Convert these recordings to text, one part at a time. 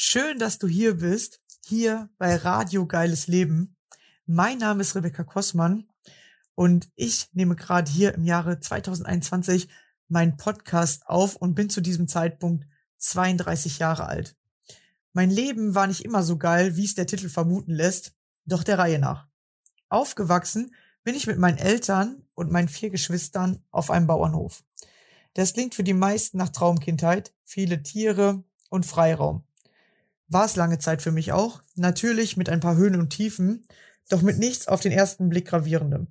Schön, dass du hier bist, hier bei Radio Geiles Leben. Mein Name ist Rebecca Kossmann und ich nehme gerade hier im Jahre 2021 meinen Podcast auf und bin zu diesem Zeitpunkt 32 Jahre alt. Mein Leben war nicht immer so geil, wie es der Titel vermuten lässt, doch der Reihe nach. Aufgewachsen bin ich mit meinen Eltern und meinen vier Geschwistern auf einem Bauernhof. Das klingt für die meisten nach Traumkindheit, viele Tiere und Freiraum. War es lange Zeit für mich auch, natürlich mit ein paar Höhen und Tiefen, doch mit nichts auf den ersten Blick gravierendem.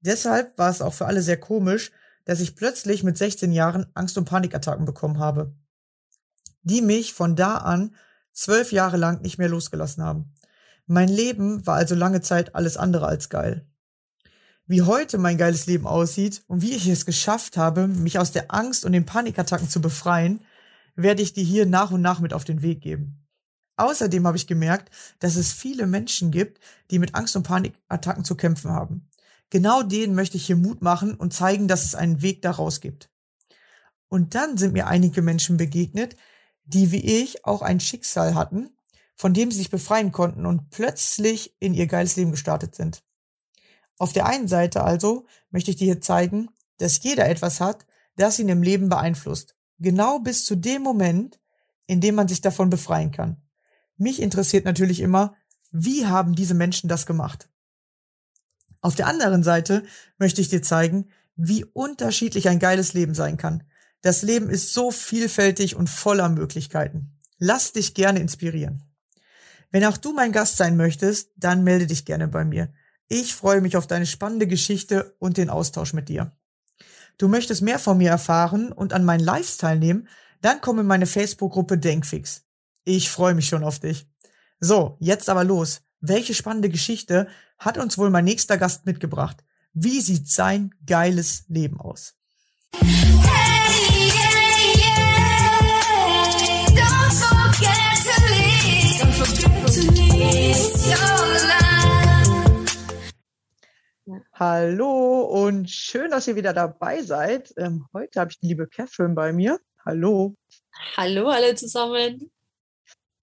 Deshalb war es auch für alle sehr komisch, dass ich plötzlich mit 16 Jahren Angst- und Panikattacken bekommen habe, die mich von da an zwölf Jahre lang nicht mehr losgelassen haben. Mein Leben war also lange Zeit alles andere als geil. Wie heute mein geiles Leben aussieht und wie ich es geschafft habe, mich aus der Angst und den Panikattacken zu befreien, werde ich dir hier nach und nach mit auf den Weg geben. Außerdem habe ich gemerkt, dass es viele Menschen gibt, die mit Angst und Panikattacken zu kämpfen haben. Genau denen möchte ich hier Mut machen und zeigen, dass es einen Weg daraus gibt. Und dann sind mir einige Menschen begegnet, die wie ich auch ein Schicksal hatten, von dem sie sich befreien konnten und plötzlich in ihr geiles Leben gestartet sind. Auf der einen Seite also möchte ich dir hier zeigen, dass jeder etwas hat, das ihn im Leben beeinflusst. Genau bis zu dem Moment, in dem man sich davon befreien kann. Mich interessiert natürlich immer, wie haben diese Menschen das gemacht? Auf der anderen Seite möchte ich dir zeigen, wie unterschiedlich ein geiles Leben sein kann. Das Leben ist so vielfältig und voller Möglichkeiten. Lass dich gerne inspirieren. Wenn auch du mein Gast sein möchtest, dann melde dich gerne bei mir. Ich freue mich auf deine spannende Geschichte und den Austausch mit dir. Du möchtest mehr von mir erfahren und an meinen Lives teilnehmen, dann komm in meine Facebook-Gruppe Denkfix. Ich freue mich schon auf dich. So, jetzt aber los. Welche spannende Geschichte hat uns wohl mein nächster Gast mitgebracht? Wie sieht sein geiles Leben aus? Hallo und schön, dass ihr wieder dabei seid. Ähm, heute habe ich die liebe Catherine bei mir. Hallo. Hallo alle zusammen.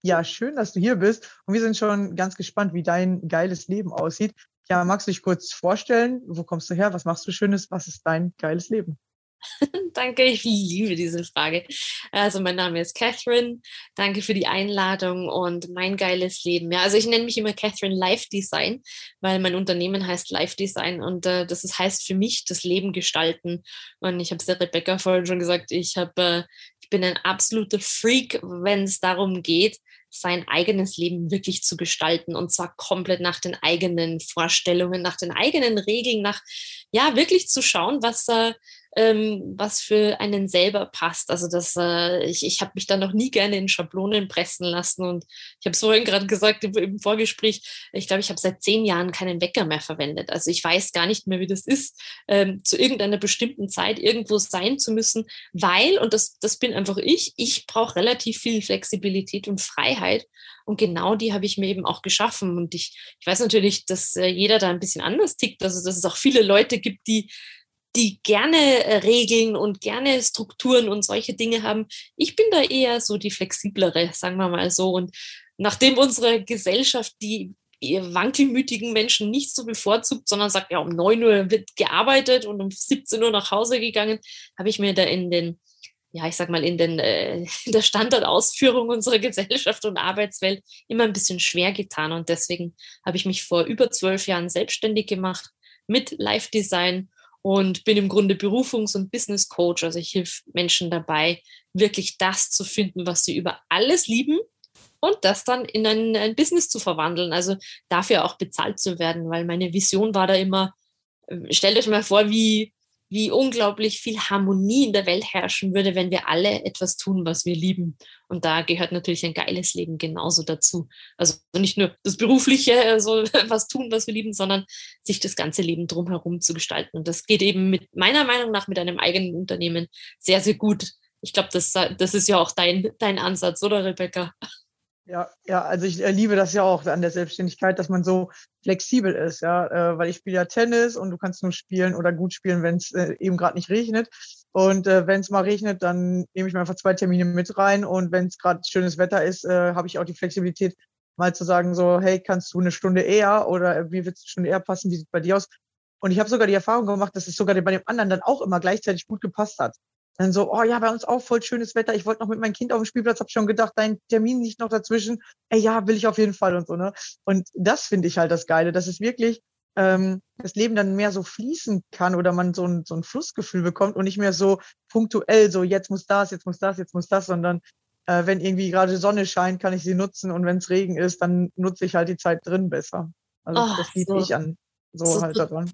Ja, schön, dass du hier bist. Und wir sind schon ganz gespannt, wie dein geiles Leben aussieht. Ja, magst du dich kurz vorstellen? Wo kommst du her? Was machst du Schönes? Was ist dein geiles Leben? Danke, ich liebe diese Frage. Also mein Name ist Catherine. Danke für die Einladung und mein geiles Leben. Ja, also ich nenne mich immer Catherine Life Design, weil mein Unternehmen heißt Life Design und äh, das ist, heißt für mich das Leben gestalten. Und ich habe es der Rebecca vorhin schon gesagt, ich habe, äh, ich bin ein absoluter Freak, wenn es darum geht, sein eigenes Leben wirklich zu gestalten und zwar komplett nach den eigenen Vorstellungen, nach den eigenen Regeln, nach ja wirklich zu schauen, was äh, ähm, was für einen selber passt. Also das, äh, ich, ich habe mich da noch nie gerne in Schablonen pressen lassen und ich habe es vorhin gerade gesagt im, im, Vorgespräch, ich glaube, ich habe seit zehn Jahren keinen Wecker mehr verwendet. Also ich weiß gar nicht mehr, wie das ist, ähm, zu irgendeiner bestimmten Zeit irgendwo sein zu müssen, weil, und das, das bin einfach ich, ich brauche relativ viel Flexibilität und Freiheit. Und genau die habe ich mir eben auch geschaffen. Und ich, ich weiß natürlich, dass äh, jeder da ein bisschen anders tickt. Also, dass es auch viele Leute gibt, die die gerne äh, Regeln und gerne Strukturen und solche Dinge haben. Ich bin da eher so die flexiblere, sagen wir mal so. Und nachdem unsere Gesellschaft die wankelmütigen Menschen nicht so bevorzugt, sondern sagt, ja, um 9 Uhr wird gearbeitet und um 17 Uhr nach Hause gegangen, habe ich mir da in den, ja, ich sag mal, in, den, äh, in der Standardausführung unserer Gesellschaft und Arbeitswelt immer ein bisschen schwer getan. Und deswegen habe ich mich vor über zwölf Jahren selbstständig gemacht mit Live-Design und bin im Grunde Berufungs- und Business Coach. Also ich helfe Menschen dabei, wirklich das zu finden, was sie über alles lieben und das dann in ein, ein Business zu verwandeln. Also dafür auch bezahlt zu werden, weil meine Vision war da immer, äh, stellt euch mal vor, wie, wie unglaublich viel Harmonie in der Welt herrschen würde, wenn wir alle etwas tun, was wir lieben. Und da gehört natürlich ein geiles Leben genauso dazu. Also nicht nur das Berufliche, also was tun, was wir lieben, sondern sich das ganze Leben drumherum zu gestalten. Und das geht eben mit meiner Meinung nach mit einem eigenen Unternehmen sehr, sehr gut. Ich glaube, das, das ist ja auch dein, dein Ansatz, oder Rebecca? Ja, ja, also ich liebe das ja auch an der Selbstständigkeit, dass man so flexibel ist, ja, äh, weil ich spiele ja Tennis und du kannst nur spielen oder gut spielen, wenn es äh, eben gerade nicht regnet. Und äh, wenn es mal regnet, dann nehme ich mir einfach zwei Termine mit rein. Und wenn es gerade schönes Wetter ist, äh, habe ich auch die Flexibilität, mal zu sagen, so, hey, kannst du eine Stunde eher oder äh, wie wird es eine Stunde eher passen? Wie sieht bei dir aus? Und ich habe sogar die Erfahrung gemacht, dass es sogar bei dem anderen dann auch immer gleichzeitig gut gepasst hat. Dann so, oh ja, bei uns auch voll schönes Wetter. Ich wollte noch mit meinem Kind auf dem Spielplatz, habe schon gedacht, dein Termin nicht noch dazwischen. Ey, ja, will ich auf jeden Fall und so, ne? Und das finde ich halt das Geile, dass es wirklich ähm, das Leben dann mehr so fließen kann oder man so ein, so ein Flussgefühl bekommt und nicht mehr so punktuell, so jetzt muss das, jetzt muss das, jetzt muss das, sondern äh, wenn irgendwie gerade Sonne scheint, kann ich sie nutzen und wenn es Regen ist, dann nutze ich halt die Zeit drin besser. Also oh, das liebe so, ich an so, so halt daran.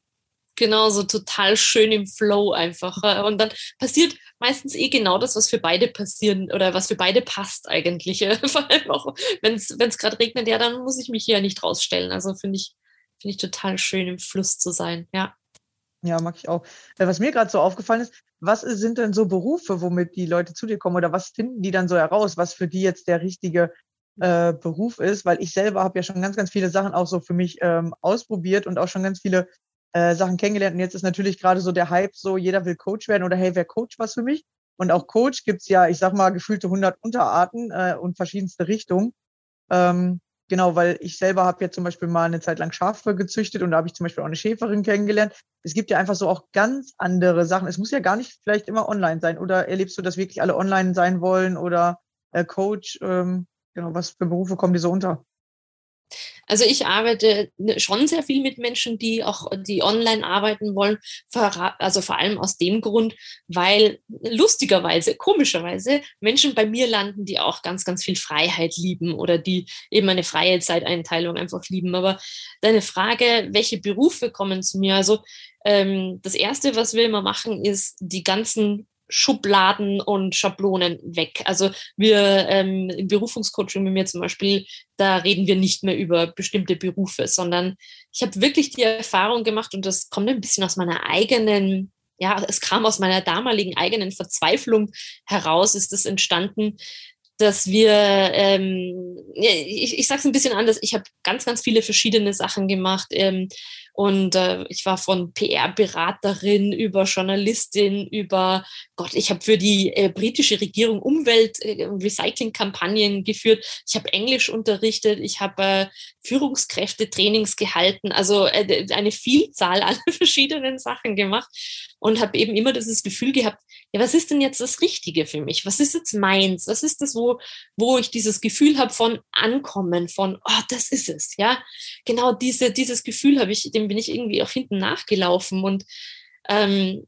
Genau, so total schön im Flow einfach. Und dann passiert meistens eh genau das, was für beide passieren oder was für beide passt eigentlich. Vor allem auch, wenn es gerade regnet, ja, dann muss ich mich hier nicht rausstellen. Also finde ich, finde ich total schön, im Fluss zu sein, ja. Ja, mag ich auch. Äh, was mir gerade so aufgefallen ist, was sind denn so Berufe, womit die Leute zu dir kommen oder was finden die dann so heraus, was für die jetzt der richtige äh, Beruf ist? Weil ich selber habe ja schon ganz, ganz viele Sachen auch so für mich ähm, ausprobiert und auch schon ganz viele äh, Sachen kennengelernt. Und jetzt ist natürlich gerade so der Hype so, jeder will Coach werden oder hey, wer Coach was für mich? Und auch Coach gibt's ja, ich sag mal, gefühlte 100 Unterarten äh, und verschiedenste Richtungen. Ähm, Genau, weil ich selber habe ja zum Beispiel mal eine Zeit lang Schafe gezüchtet und da habe ich zum Beispiel auch eine Schäferin kennengelernt. Es gibt ja einfach so auch ganz andere Sachen. Es muss ja gar nicht vielleicht immer online sein. Oder erlebst du, dass wirklich alle online sein wollen oder äh, Coach? Ähm, genau, was für Berufe kommen dir so unter? Also ich arbeite ne, schon sehr viel mit Menschen, die auch die online arbeiten wollen, also vor allem aus dem Grund, weil lustigerweise, komischerweise Menschen bei mir landen, die auch ganz, ganz viel Freiheit lieben oder die eben eine freie Zeiteinteilung einfach lieben. Aber deine Frage, welche Berufe kommen zu mir? Also ähm, das Erste, was wir immer machen, ist die ganzen Schubladen und Schablonen weg. Also wir ähm, im Berufungscoaching mit mir zum Beispiel, da reden wir nicht mehr über bestimmte Berufe, sondern ich habe wirklich die Erfahrung gemacht und das kommt ein bisschen aus meiner eigenen, ja, es kam aus meiner damaligen eigenen Verzweiflung heraus, ist das entstanden, dass wir, ähm, ich, ich sage es ein bisschen anders, ich habe ganz, ganz viele verschiedene Sachen gemacht. Ähm, und äh, ich war von PR-Beraterin über Journalistin, über Gott, ich habe für die äh, britische Regierung Umwelt- äh, geführt. Ich habe Englisch unterrichtet, ich habe äh, Führungskräfte-Trainings gehalten, also äh, eine Vielzahl an verschiedenen Sachen gemacht und habe eben immer dieses Gefühl gehabt, ja, was ist denn jetzt das Richtige für mich? Was ist jetzt meins? Was ist das, wo, wo ich dieses Gefühl habe von Ankommen, von, oh, das ist es, ja? Genau diese, dieses Gefühl habe ich, dem bin ich irgendwie auch hinten nachgelaufen und ähm,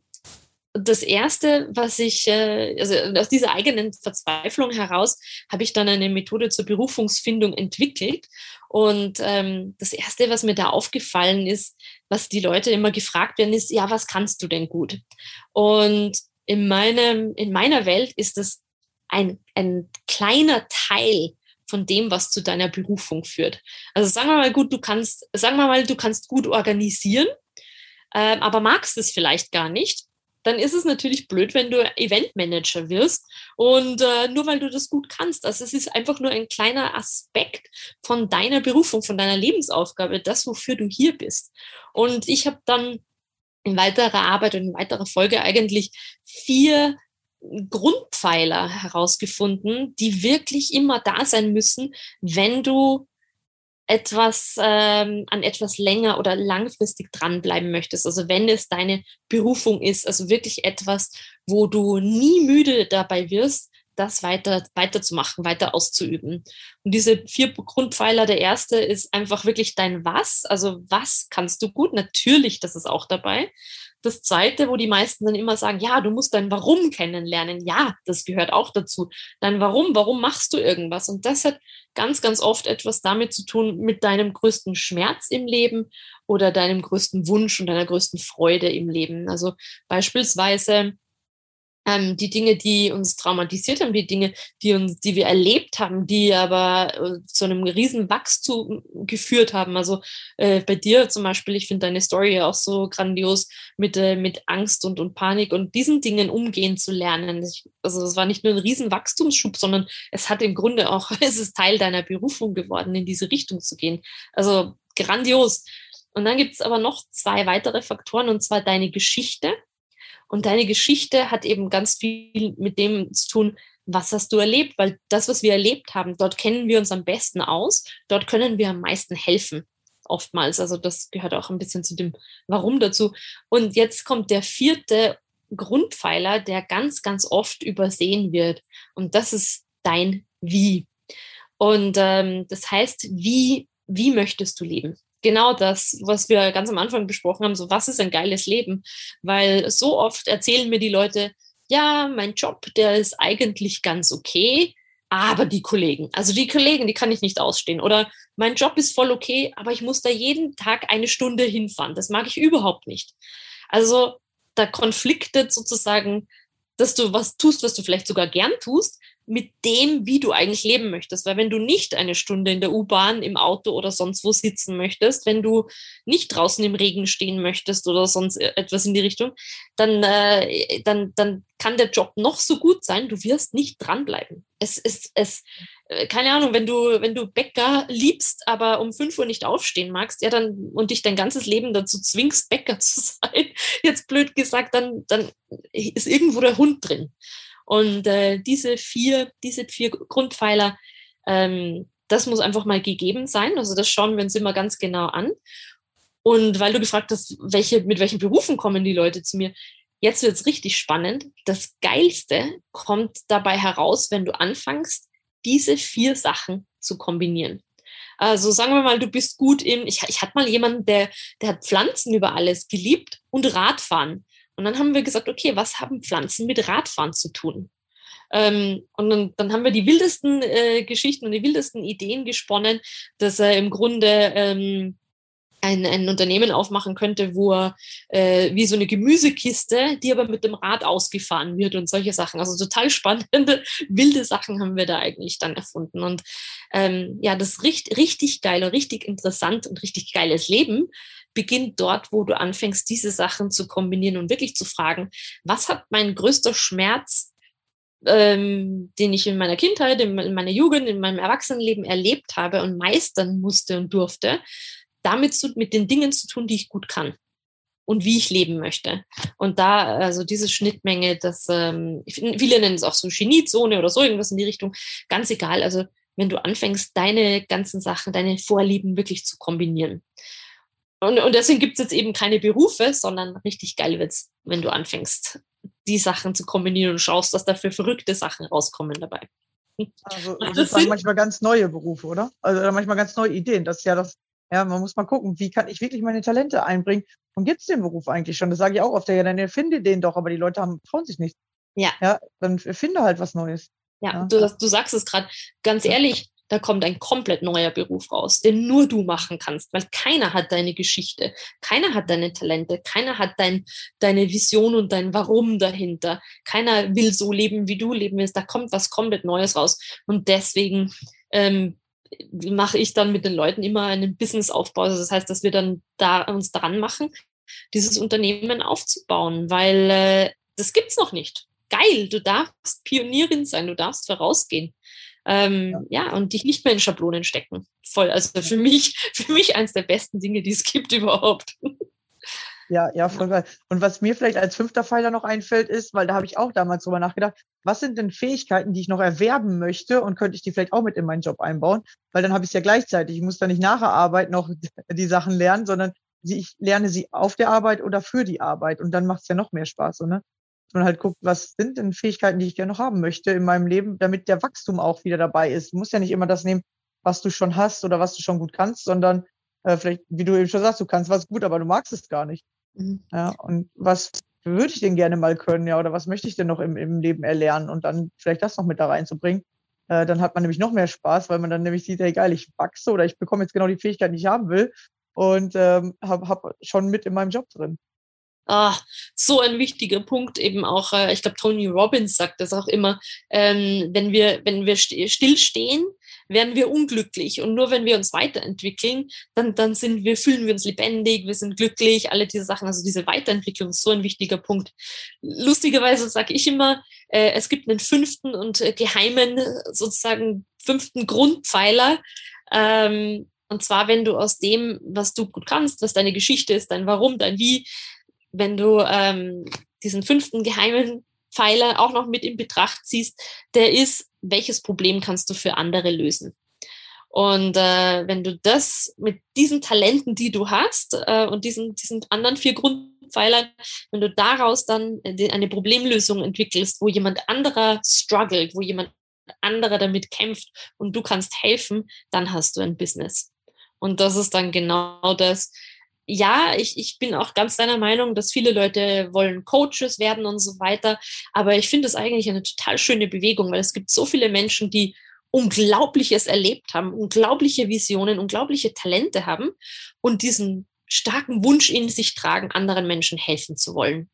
das erste, was ich, äh, also aus dieser eigenen Verzweiflung heraus, habe ich dann eine Methode zur Berufungsfindung entwickelt. Und ähm, das erste, was mir da aufgefallen ist, was die Leute immer gefragt werden, ist, ja, was kannst du denn gut? Und in meinem, in meiner Welt ist das ein, ein kleiner Teil von dem, was zu deiner Berufung führt. Also sagen wir mal gut, du kannst, sagen wir mal, du kannst gut organisieren, äh, aber magst es vielleicht gar nicht dann ist es natürlich blöd, wenn du Eventmanager wirst und äh, nur weil du das gut kannst. Also es ist einfach nur ein kleiner Aspekt von deiner Berufung, von deiner Lebensaufgabe, das, wofür du hier bist. Und ich habe dann in weiterer Arbeit und in weiterer Folge eigentlich vier Grundpfeiler herausgefunden, die wirklich immer da sein müssen, wenn du etwas ähm, an etwas länger oder langfristig dranbleiben möchtest, also wenn es deine Berufung ist, also wirklich etwas, wo du nie müde dabei wirst, das weiter weiterzumachen, weiter auszuüben. Und diese vier Grundpfeiler, der erste ist einfach wirklich dein Was, also was kannst du gut, natürlich, das ist auch dabei. Das zweite, wo die meisten dann immer sagen, ja, du musst dein Warum kennenlernen. Ja, das gehört auch dazu. Dein Warum, warum machst du irgendwas? Und das hat ganz, ganz oft etwas damit zu tun, mit deinem größten Schmerz im Leben oder deinem größten Wunsch und deiner größten Freude im Leben. Also beispielsweise ähm, die Dinge, die uns traumatisiert haben, die Dinge, die uns, die wir erlebt haben, die aber äh, zu einem riesen Wachstum geführt haben. Also äh, bei dir zum Beispiel, ich finde deine Story ja auch so grandios mit, äh, mit Angst und, und Panik und diesen Dingen umgehen zu lernen. Ich, also es war nicht nur ein riesen Wachstumsschub, sondern es hat im Grunde auch, es ist Teil deiner Berufung geworden, in diese Richtung zu gehen. Also grandios. Und dann gibt es aber noch zwei weitere Faktoren, und zwar deine Geschichte Und deine Geschichte hat eben ganz viel mit dem zu tun, was hast du erlebt? Weil das, was wir erlebt haben, dort kennen wir uns am besten aus, dort können wir am meisten helfen. Oftmals. Also das gehört auch ein bisschen zu dem Warum dazu. Und jetzt kommt der vierte Grundpfeiler, der ganz, ganz oft übersehen wird. Und das ist dein Wie. Und ähm, das heißt, wie, wie möchtest du leben? Genau das, was wir ganz am Anfang besprochen haben, so was ist ein geiles Leben? Weil so oft erzählen mir die Leute, ja, mein Job, der ist eigentlich ganz okay, aber die Kollegen, also die Kollegen, die kann ich nicht ausstehen. Oder mein Job ist voll okay, aber ich muss da jeden Tag eine Stunde hinfahren. Das mag ich überhaupt nicht. Also da konfliktet sozusagen, dass du was tust, was du vielleicht sogar gern tust, mit dem, wie du eigentlich leben möchtest. Weil wenn du nicht eine Stunde in der U-Bahn, im Auto oder sonst wo sitzen möchtest, wenn du nicht draußen im Regen stehen möchtest oder sonst e-, etwas in die Richtung, dann, äh, dann, dann kann der Job noch so gut sein, du wirst nicht dranbleiben. Es ist, es, äh, keine Ahnung, wenn du, wenn du Bäcker liebst, aber um 5 Uhr nicht aufstehen magst, ja, dann und dich dein ganzes Leben dazu zwingst, Bäcker zu sein, jetzt blöd gesagt, dann, dann ist irgendwo der Hund drin. Und äh, diese vier, diese vier Grundpfeiler, ähm, das muss einfach mal gegeben sein. Also das schauen wir uns immer ganz genau an. Und weil du gefragt hast, welche, mit welchen Berufen kommen die Leute zu mir, jetzt wird es richtig spannend. Das Geilste kommt dabei heraus, wenn du anfängst, diese vier Sachen zu kombinieren. Also sagen wir mal, du bist gut im, ich, ich hatte mal jemanden, der, der hat Pflanzen über alles geliebt und Radfahren. Und dann haben wir gesagt, okay, was haben Pflanzen mit Radfahren zu tun? Ähm, und dann, dann, haben wir die wildesten äh, Geschichten und die wildesten Ideen gesponnen, dass er im Grunde ähm, ein, ein Unternehmen aufmachen könnte, wo er äh, wie so eine Gemüsekiste, die aber mit dem Rad ausgefahren wird und solche Sachen. Also total spannende, wilde Sachen haben wir da eigentlich dann erfunden. Und ähm, ja, das richtig, richtig geil und richtig interessant und richtig geiles Leben beginnt dort, wo du anfängst, diese Sachen zu kombinieren und wirklich zu fragen, was hat mein größter Schmerz, ähm, den ich in meiner Kindheit, in meiner Jugend, in meinem Erwachsenenleben erlebt habe und meistern musste und durfte, damit zu, mit den Dingen zu tun, die ich gut kann und wie ich leben möchte. Und da, also diese Schnittmenge, das, ähm, viele nennen es auch so Geniezone oder so, irgendwas in die Richtung, ganz egal. Also wenn du anfängst, deine ganzen Sachen, deine Vorlieben wirklich zu kombinieren. Und, und deswegen gibt es jetzt eben keine Berufe, sondern richtig geil wird es, wenn du anfängst, die Sachen zu kombinieren und schaust, dass da für verrückte Sachen rauskommen dabei. Also das sind manchmal ganz neue Berufe, oder? Also manchmal ganz neue Ideen. Das ist ja das, ja, man muss mal gucken, wie kann ich wirklich meine Talente einbringen? Und gibt es den Beruf eigentlich schon? Das sage ich auch oft, ja, dann erfinde den doch, aber die Leute haben, trauen sich nicht. Ja. Ja, dann finde halt was Neues. Ja, ja. Du, du sagst es gerade, ganz ehrlich, da kommt ein komplett neuer Beruf raus, den nur du machen kannst, weil keiner hat deine Geschichte, keiner hat deine Talente, keiner hat dein, deine Vision und dein Warum dahinter. Keiner will so leben, wie du leben willst. Da kommt was komplett Neues raus. Und deswegen ähm, mache ich dann mit den Leuten immer einen Businessaufbau. Also das heißt, dass wir dann da uns dran machen, dieses Unternehmen aufzubauen, weil äh, das gibt's noch nicht. Geil, du darfst Pionierin sein, du darfst vorausgehen. Ähm, ja. ja. und dich nicht mehr in Schablonen stecken. Voll. Also für mich, für mich eines der besten Dinge, die es gibt überhaupt. Ja, ja, voll geil. Und was mir vielleicht als fünfter Pfeiler noch einfällt, ist, weil da habe ich auch damals drüber nachgedacht, was sind denn Fähigkeiten, die ich noch erwerben möchte und könnte ich die vielleicht auch mit in meinen Job einbauen? Weil dann habe ich es ja gleichzeitig. Ich muss da nicht nach der Arbeit noch die Sachen lernen, sondern ich lerne sie auf der Arbeit oder für die Arbeit. Und dann macht es ja noch mehr Spaß, so, ne? Man halt guckt, was sind denn Fähigkeiten, die ich gerne noch haben möchte in meinem Leben, damit der Wachstum auch wieder dabei ist. Du musst ja nicht immer das nehmen, was du schon hast oder was du schon gut kannst, sondern äh, vielleicht, wie du eben schon sagst, du kannst was gut, aber du magst es gar nicht. Mhm. Ja, und was würde ich denn gerne mal können, ja, oder was möchte ich denn noch im, im Leben erlernen und dann vielleicht das noch mit da reinzubringen. Äh, dann hat man nämlich noch mehr Spaß, weil man dann nämlich sieht, hey geil, ich wachse oder ich bekomme jetzt genau die Fähigkeiten, die ich haben will und ähm, habe hab schon mit in meinem Job drin. Ah, so ein wichtiger Punkt eben auch, äh, ich glaube, Tony Robbins sagt das auch immer, ähm, wenn wir, wenn wir stillstehen, werden wir unglücklich. Und nur wenn wir uns weiterentwickeln, dann, dann sind wir, fühlen wir uns lebendig, wir sind glücklich, alle diese Sachen. Also diese Weiterentwicklung ist so ein wichtiger Punkt. Lustigerweise sage ich immer, äh, es gibt einen fünften und äh, geheimen, sozusagen fünften Grundpfeiler. Ähm, und zwar, wenn du aus dem, was du gut kannst, was deine Geschichte ist, dein Warum, dein Wie, wenn du ähm, diesen fünften geheimen Pfeiler auch noch mit in Betracht ziehst, der ist, welches Problem kannst du für andere lösen? Und äh, wenn du das mit diesen Talenten, die du hast äh, und diesen, diesen anderen vier Grundpfeilern, wenn du daraus dann eine Problemlösung entwickelst, wo jemand anderer struggelt, wo jemand anderer damit kämpft und du kannst helfen, dann hast du ein Business. Und das ist dann genau das. Ja, ich, ich bin auch ganz deiner Meinung, dass viele Leute wollen Coaches werden und so weiter. Aber ich finde es eigentlich eine total schöne Bewegung, weil es gibt so viele Menschen, die Unglaubliches erlebt haben, unglaubliche Visionen, unglaubliche Talente haben und diesen starken Wunsch in sich tragen, anderen Menschen helfen zu wollen.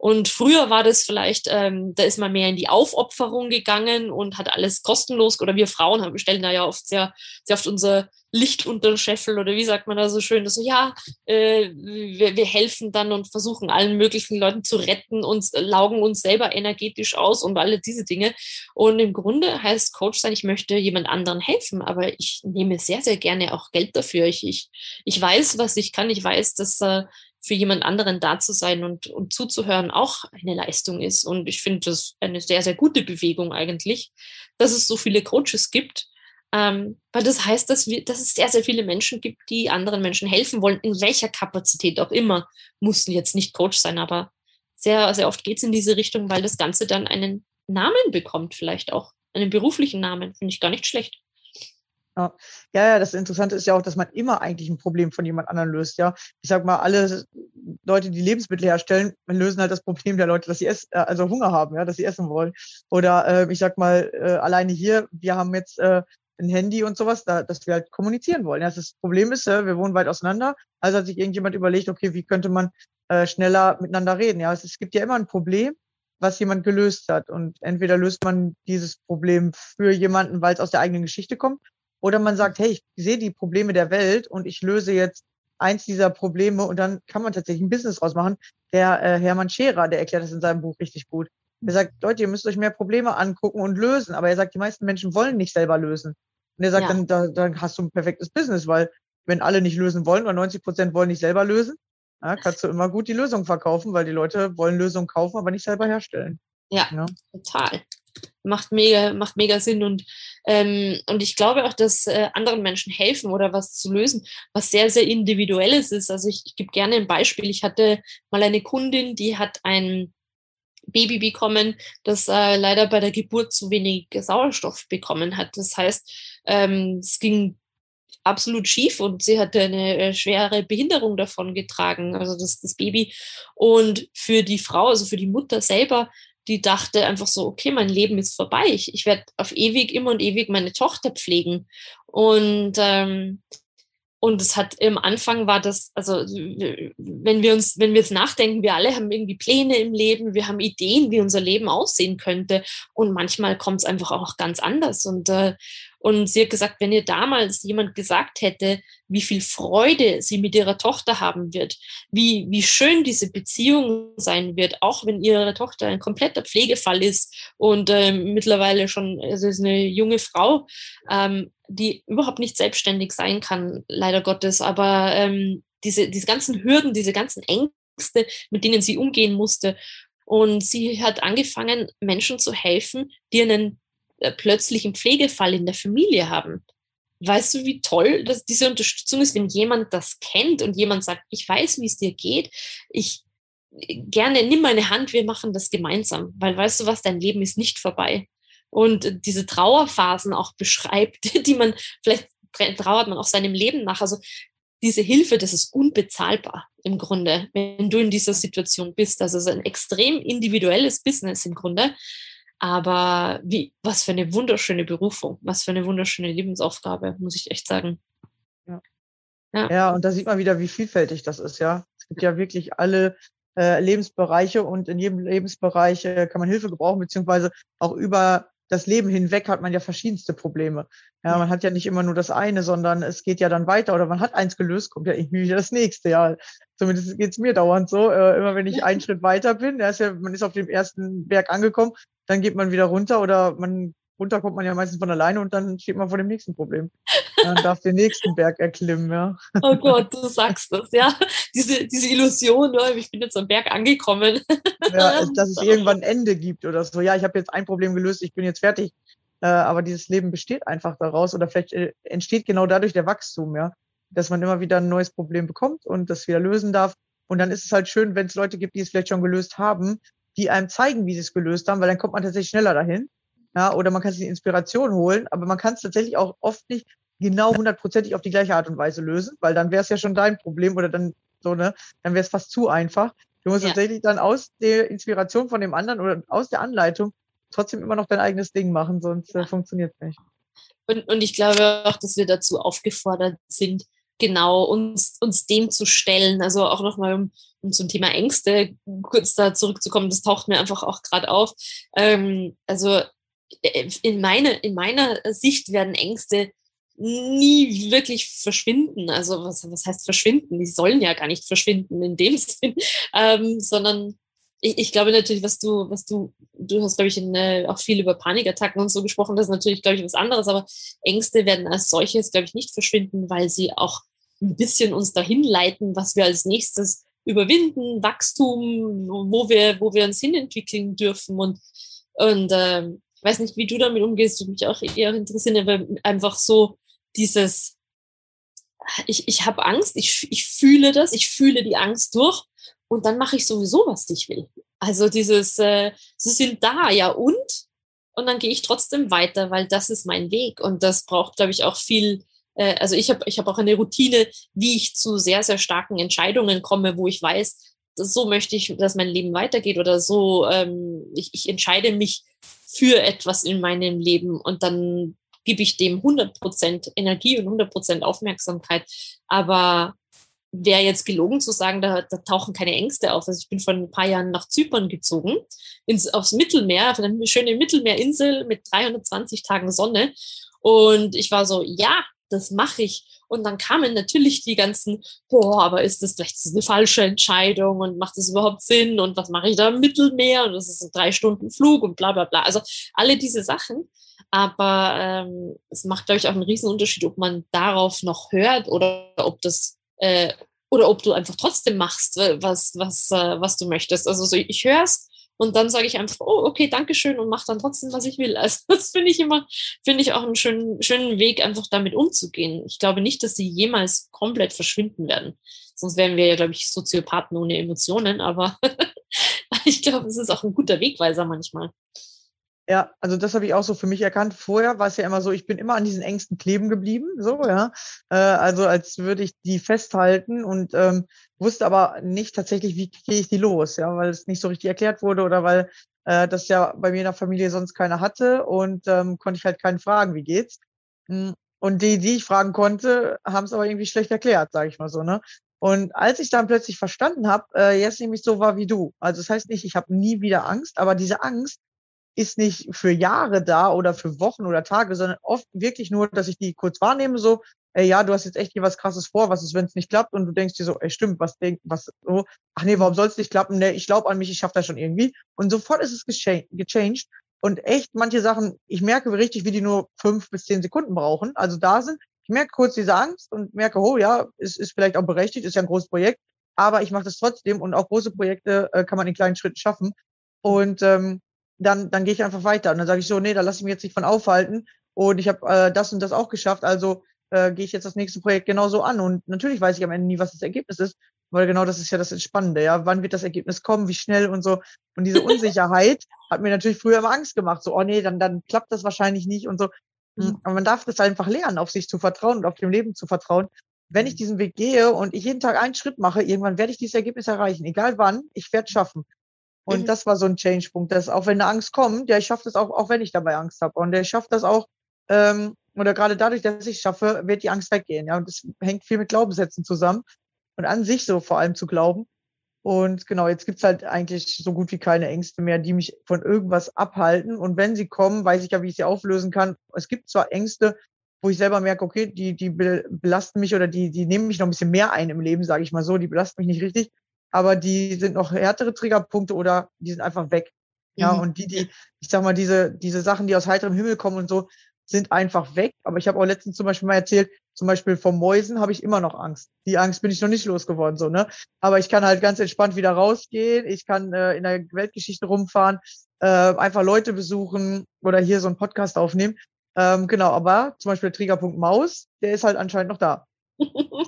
Und früher war das vielleicht, ähm, da ist man mehr in die Aufopferung gegangen und hat alles kostenlos, oder wir Frauen haben, stellen da ja oft sehr, sehr oft unser Licht unter den Scheffel oder wie sagt man da so schön, so ja, äh, wir, wir helfen dann und versuchen allen möglichen Leuten zu retten und laugen uns selber energetisch aus und alle diese Dinge. Und im Grunde heißt Coach sein, ich möchte jemand anderen helfen, aber ich nehme sehr, sehr gerne auch Geld dafür. Ich, ich, ich weiß, was ich kann. Ich weiß, dass äh, für jemand anderen da zu sein und, und zuzuhören auch eine Leistung ist. Und ich finde das eine sehr, sehr gute Bewegung eigentlich, dass es so viele Coaches gibt. Ähm, weil das heißt, dass, wir, dass es sehr, sehr viele Menschen gibt, die anderen Menschen helfen wollen, in welcher Kapazität auch immer. Mussten jetzt nicht Coach sein, aber sehr, sehr oft geht es in diese Richtung, weil das Ganze dann einen Namen bekommt, vielleicht auch einen beruflichen Namen. Finde ich gar nicht schlecht. Ja. ja, das Interessante ist ja auch, dass man immer eigentlich ein Problem von jemand anderem löst. Ja, ich sag mal, alle Leute, die Lebensmittel herstellen, lösen halt das Problem der Leute, dass sie essen, äh, also Hunger haben, ja, dass sie essen wollen. Oder äh, ich sag mal, äh, alleine hier, wir haben jetzt äh, ein Handy und sowas, da, dass wir halt kommunizieren wollen. Ja, das Problem ist, äh, wir wohnen weit auseinander. Also hat sich irgendjemand überlegt, okay, wie könnte man äh, schneller miteinander reden? Ja, es, es gibt ja immer ein Problem, was jemand gelöst hat. Und entweder löst man dieses Problem für jemanden, weil es aus der eigenen Geschichte kommt, oder man sagt, hey, ich sehe die Probleme der Welt und ich löse jetzt eins dieser Probleme und dann kann man tatsächlich ein Business rausmachen. Der äh, Hermann Scherer, der erklärt das in seinem Buch richtig gut. Er sagt, Leute, ihr müsst euch mehr Probleme angucken und lösen. Aber er sagt, die meisten Menschen wollen nicht selber lösen. Und er sagt, ja. dann, da, dann hast du ein perfektes Business, weil wenn alle nicht lösen wollen oder 90 Prozent wollen nicht selber lösen, ja, kannst du immer gut die Lösung verkaufen, weil die Leute wollen Lösungen kaufen, aber nicht selber herstellen. Ja, ja. total macht mega, macht mega Sinn und, ähm, und ich glaube auch, dass äh, anderen Menschen helfen oder was zu lösen, was sehr, sehr individuelles ist. Also ich, ich gebe gerne ein Beispiel. Ich hatte mal eine Kundin, die hat ein Baby bekommen, das äh, leider bei der Geburt zu wenig Sauerstoff bekommen hat. Das heißt, ähm, es ging absolut schief und sie hatte eine äh, schwere Behinderung davon getragen, also das, das Baby. Und für die Frau, also für die Mutter selber, die dachte einfach so, okay, mein Leben ist vorbei. Ich, ich werde auf ewig, immer und ewig meine Tochter pflegen. Und ähm, und es hat im Anfang war das, also wenn wir uns, wenn wir jetzt nachdenken, wir alle haben irgendwie Pläne im Leben, wir haben Ideen, wie unser Leben aussehen könnte. Und manchmal kommt es einfach auch ganz anders. Und, äh, und sie hat gesagt, wenn ihr damals jemand gesagt hätte, wie viel Freude sie mit ihrer Tochter haben wird, wie, wie schön diese Beziehung sein wird, auch wenn ihre Tochter ein kompletter Pflegefall ist und äh, mittlerweile schon, also ist eine junge Frau, ähm, die überhaupt nicht selbstständig sein kann, leider Gottes, aber ähm, diese, diese ganzen Hürden, diese ganzen Ängste, mit denen sie umgehen musste. Und sie hat angefangen, Menschen zu helfen, die einen äh, plötzlichen Pflegefall in der Familie haben. Weißt du, wie toll dass diese Unterstützung ist, wenn jemand das kennt und jemand sagt, ich weiß, wie es dir geht, ich gerne nimm meine Hand, wir machen das gemeinsam, weil weißt du was, dein Leben ist nicht vorbei. Und diese Trauerphasen auch beschreibt, die man, vielleicht trauert man auch seinem Leben nach. Also diese Hilfe, das ist unbezahlbar im Grunde, wenn du in dieser Situation bist. Es ist ein extrem individuelles Business im Grunde. Aber wie, was für eine wunderschöne Berufung, was für eine wunderschöne Lebensaufgabe, muss ich echt sagen. Ja. Ja. ja, und da sieht man wieder, wie vielfältig das ist, ja. Es gibt ja wirklich alle äh, Lebensbereiche und in jedem Lebensbereich äh, kann man Hilfe gebrauchen, beziehungsweise auch über das Leben hinweg hat man ja verschiedenste Probleme. Ja, man hat ja nicht immer nur das eine, sondern es geht ja dann weiter oder man hat eins gelöst, kommt ja irgendwie wieder das nächste. Ja, zumindest geht's mir dauernd so. Äh, immer wenn ich einen Schritt weiter bin, ja, man ist auf dem ersten Berg angekommen, dann geht man wieder runter oder man runter kommt man ja meistens von alleine und dann steht man vor dem nächsten Problem. Dann darf den nächsten Berg erklimmen, ja. Oh Gott, du sagst das, ja. Diese, diese Illusion, ich bin jetzt am Berg angekommen. Ja, dass es irgendwann ein Ende gibt oder so. Ja, ich habe jetzt ein Problem gelöst, ich bin jetzt fertig. Äh, aber dieses Leben besteht einfach daraus oder vielleicht äh, entsteht genau dadurch der Wachstum, ja. Dass man immer wieder ein neues Problem bekommt und das wieder lösen darf. Und dann ist es halt schön, wenn es Leute gibt, die es vielleicht schon gelöst haben, die einem zeigen, wie sie es gelöst haben, weil dann kommt man tatsächlich schneller dahin. Ja, oder man kann sich Inspiration holen, aber man kann es tatsächlich auch oft nicht genau hundertprozentig auf die gleiche Art und Weise lösen, weil dann wäre es ja schon dein Problem oder dann so, ne, dann wäre es fast zu einfach. Du musst ja. tatsächlich dann aus der Inspiration von dem anderen oder aus der Anleitung trotzdem immer noch dein eigenes Ding machen, sonst äh, funktioniert es nicht. Und, und ich glaube auch, dass wir dazu aufgefordert sind, genau uns, uns dem zu stellen. Also auch nochmal, um, um zum Thema Ängste kurz da zurückzukommen, das taucht mir einfach auch gerade auf. Ähm, also äh, in, meine, in meiner Sicht werden Ängste nie wirklich verschwinden. Also was, was heißt verschwinden? Die sollen ja gar nicht verschwinden in dem Sinn, ähm, sondern ich, ich, glaube natürlich, was du, was du, du hast, glaube ich, in, äh, auch viel über Panikattacken und so gesprochen, das ist natürlich, glaube ich, was anderes, aber Ängste werden als solches, glaube ich, nicht verschwinden, weil sie auch ein bisschen uns dahin leiten, was wir als nächstes überwinden, Wachstum, wo wir, wo wir uns hinentwickeln dürfen und, und äh, ich weiß nicht, wie du damit umgehst, würde mich auch eher interessieren, aber einfach so dieses, ich, ich habe Angst, ich, ich fühle das, ich fühle die Angst durch und dann mache ich sowieso, was ich will. Also dieses, äh, sie sind da, ja und? Und dann gehe ich trotzdem weiter, weil das ist mein Weg und das braucht, glaube ich, auch viel. Äh, also ich habe ich hab auch eine Routine, wie ich zu sehr, sehr starken Entscheidungen komme, wo ich weiß, so möchte ich, dass mein Leben weitergeht oder so, ähm, ich, ich entscheide mich für etwas in meinem Leben und dann gebe ich dem 100% Energie und 100% Aufmerksamkeit. Aber wäre jetzt gelogen zu sagen, da, da tauchen keine Ängste auf. Also ich bin vor ein paar Jahren nach Zypern gezogen, ins, aufs Mittelmeer, auf eine schöne Mittelmeerinsel mit 320 Tagen Sonne. Und ich war so, ja, das mache ich. Und dann kamen natürlich die ganzen, boah, aber ist das vielleicht eine falsche Entscheidung und macht das überhaupt Sinn und was mache ich da im Mittelmeer und das ist ein drei Stunden Flug und bla bla bla. Also alle diese Sachen. Aber ähm, es macht, glaube ich, auch einen riesen Unterschied, ob man darauf noch hört oder ob das äh, oder ob du einfach trotzdem machst, was, was, äh, was du möchtest. Also so, ich höre es und dann sage ich einfach, oh, okay, danke schön und mache dann trotzdem, was ich will. Also das finde ich immer, finde ich auch einen schönen, schönen Weg, einfach damit umzugehen. Ich glaube nicht, dass sie jemals komplett verschwinden werden. Sonst wären wir ja, glaube ich, Soziopathen ohne Emotionen, aber ich glaube, es ist auch ein guter Wegweiser manchmal. Ja, also das habe ich auch so für mich erkannt. Vorher war es ja immer so, ich bin immer an diesen Ängsten kleben geblieben, so, ja. Äh, also als würde ich die festhalten und ähm, wusste aber nicht tatsächlich, wie gehe ich die los, ja, weil es nicht so richtig erklärt wurde oder weil äh, das ja bei mir in der Familie sonst keiner hatte und ähm, konnte ich halt keinen fragen, wie geht's. Hm, und die, die ich fragen konnte, haben es aber irgendwie schlecht erklärt, sage ich mal so, ne? Und als ich dann plötzlich verstanden habe, äh, jetzt nämlich so war wie du. Also das heißt nicht, ich habe nie wieder Angst, aber diese Angst ist nicht für Jahre da oder für Wochen oder Tage, sondern oft wirklich nur, dass ich die kurz wahrnehme, so, ey, ja, du hast jetzt echt hier was krasses vor, was ist, wenn es nicht klappt? Und du denkst dir so, ey, stimmt, was denk, was so, ach nee, warum soll es nicht klappen? Nee, ich glaube an mich, ich schaffe das schon irgendwie. Und sofort ist es gechanged. Und echt, manche Sachen, ich merke richtig, wie die nur fünf bis zehn Sekunden brauchen. Also da sind, ich merke kurz diese Angst und merke, oh ja, es ist vielleicht auch berechtigt, ist ja ein großes Projekt, aber ich mache das trotzdem und auch große Projekte äh, kann man in kleinen Schritten schaffen. Und ähm, dann, dann gehe ich einfach weiter. Und dann sage ich so, nee, da lasse ich mich jetzt nicht von aufhalten. Und ich habe äh, das und das auch geschafft, also äh, gehe ich jetzt das nächste Projekt genauso an. Und natürlich weiß ich am Ende nie, was das Ergebnis ist, weil genau das ist ja das Entspannende, ja. Wann wird das Ergebnis kommen, wie schnell und so. Und diese Unsicherheit hat mir natürlich früher immer Angst gemacht. So, oh nee, dann, dann klappt das wahrscheinlich nicht und so. Mhm. Aber man darf das einfach lernen, auf sich zu vertrauen und auf dem Leben zu vertrauen. Wenn ich mhm. diesen Weg gehe und ich jeden Tag einen Schritt mache, irgendwann werde ich dieses Ergebnis erreichen. Egal wann, ich werde schaffen. Und mhm. das war so ein Change-Punkt, dass auch wenn eine Angst kommt, ja, ich schaffe das auch, auch wenn ich dabei Angst habe. Und ich schaffe das auch, ähm, oder gerade dadurch, dass ich schaffe, wird die Angst weggehen. Ja, und das hängt viel mit Glaubenssätzen zusammen und an sich so vor allem zu glauben. Und genau, jetzt gibt's halt eigentlich so gut wie keine Ängste mehr, die mich von irgendwas abhalten. Und wenn sie kommen, weiß ich ja, wie ich sie auflösen kann. Es gibt zwar Ängste, wo ich selber merke, okay, die, die belasten mich oder die, die nehmen mich noch ein bisschen mehr ein im Leben, sage ich mal so, die belasten mich nicht richtig aber die sind noch härtere Triggerpunkte oder die sind einfach weg. Ja, mhm. und die, die, ich sag mal, diese, diese Sachen, die aus heiterem Himmel kommen und so, sind einfach weg. Aber ich habe auch letztens zum Beispiel mal erzählt, zum Beispiel vor Mäusen habe ich immer noch Angst. Die Angst bin ich noch nicht losgeworden, so, ne? Aber ich kann halt ganz entspannt wieder rausgehen. Ich kann äh, in der Weltgeschichte rumfahren, äh, einfach Leute besuchen oder hier so einen Podcast aufnehmen. Ähm, genau, aber zum Beispiel der Triggerpunkt Maus, der ist halt anscheinend noch da.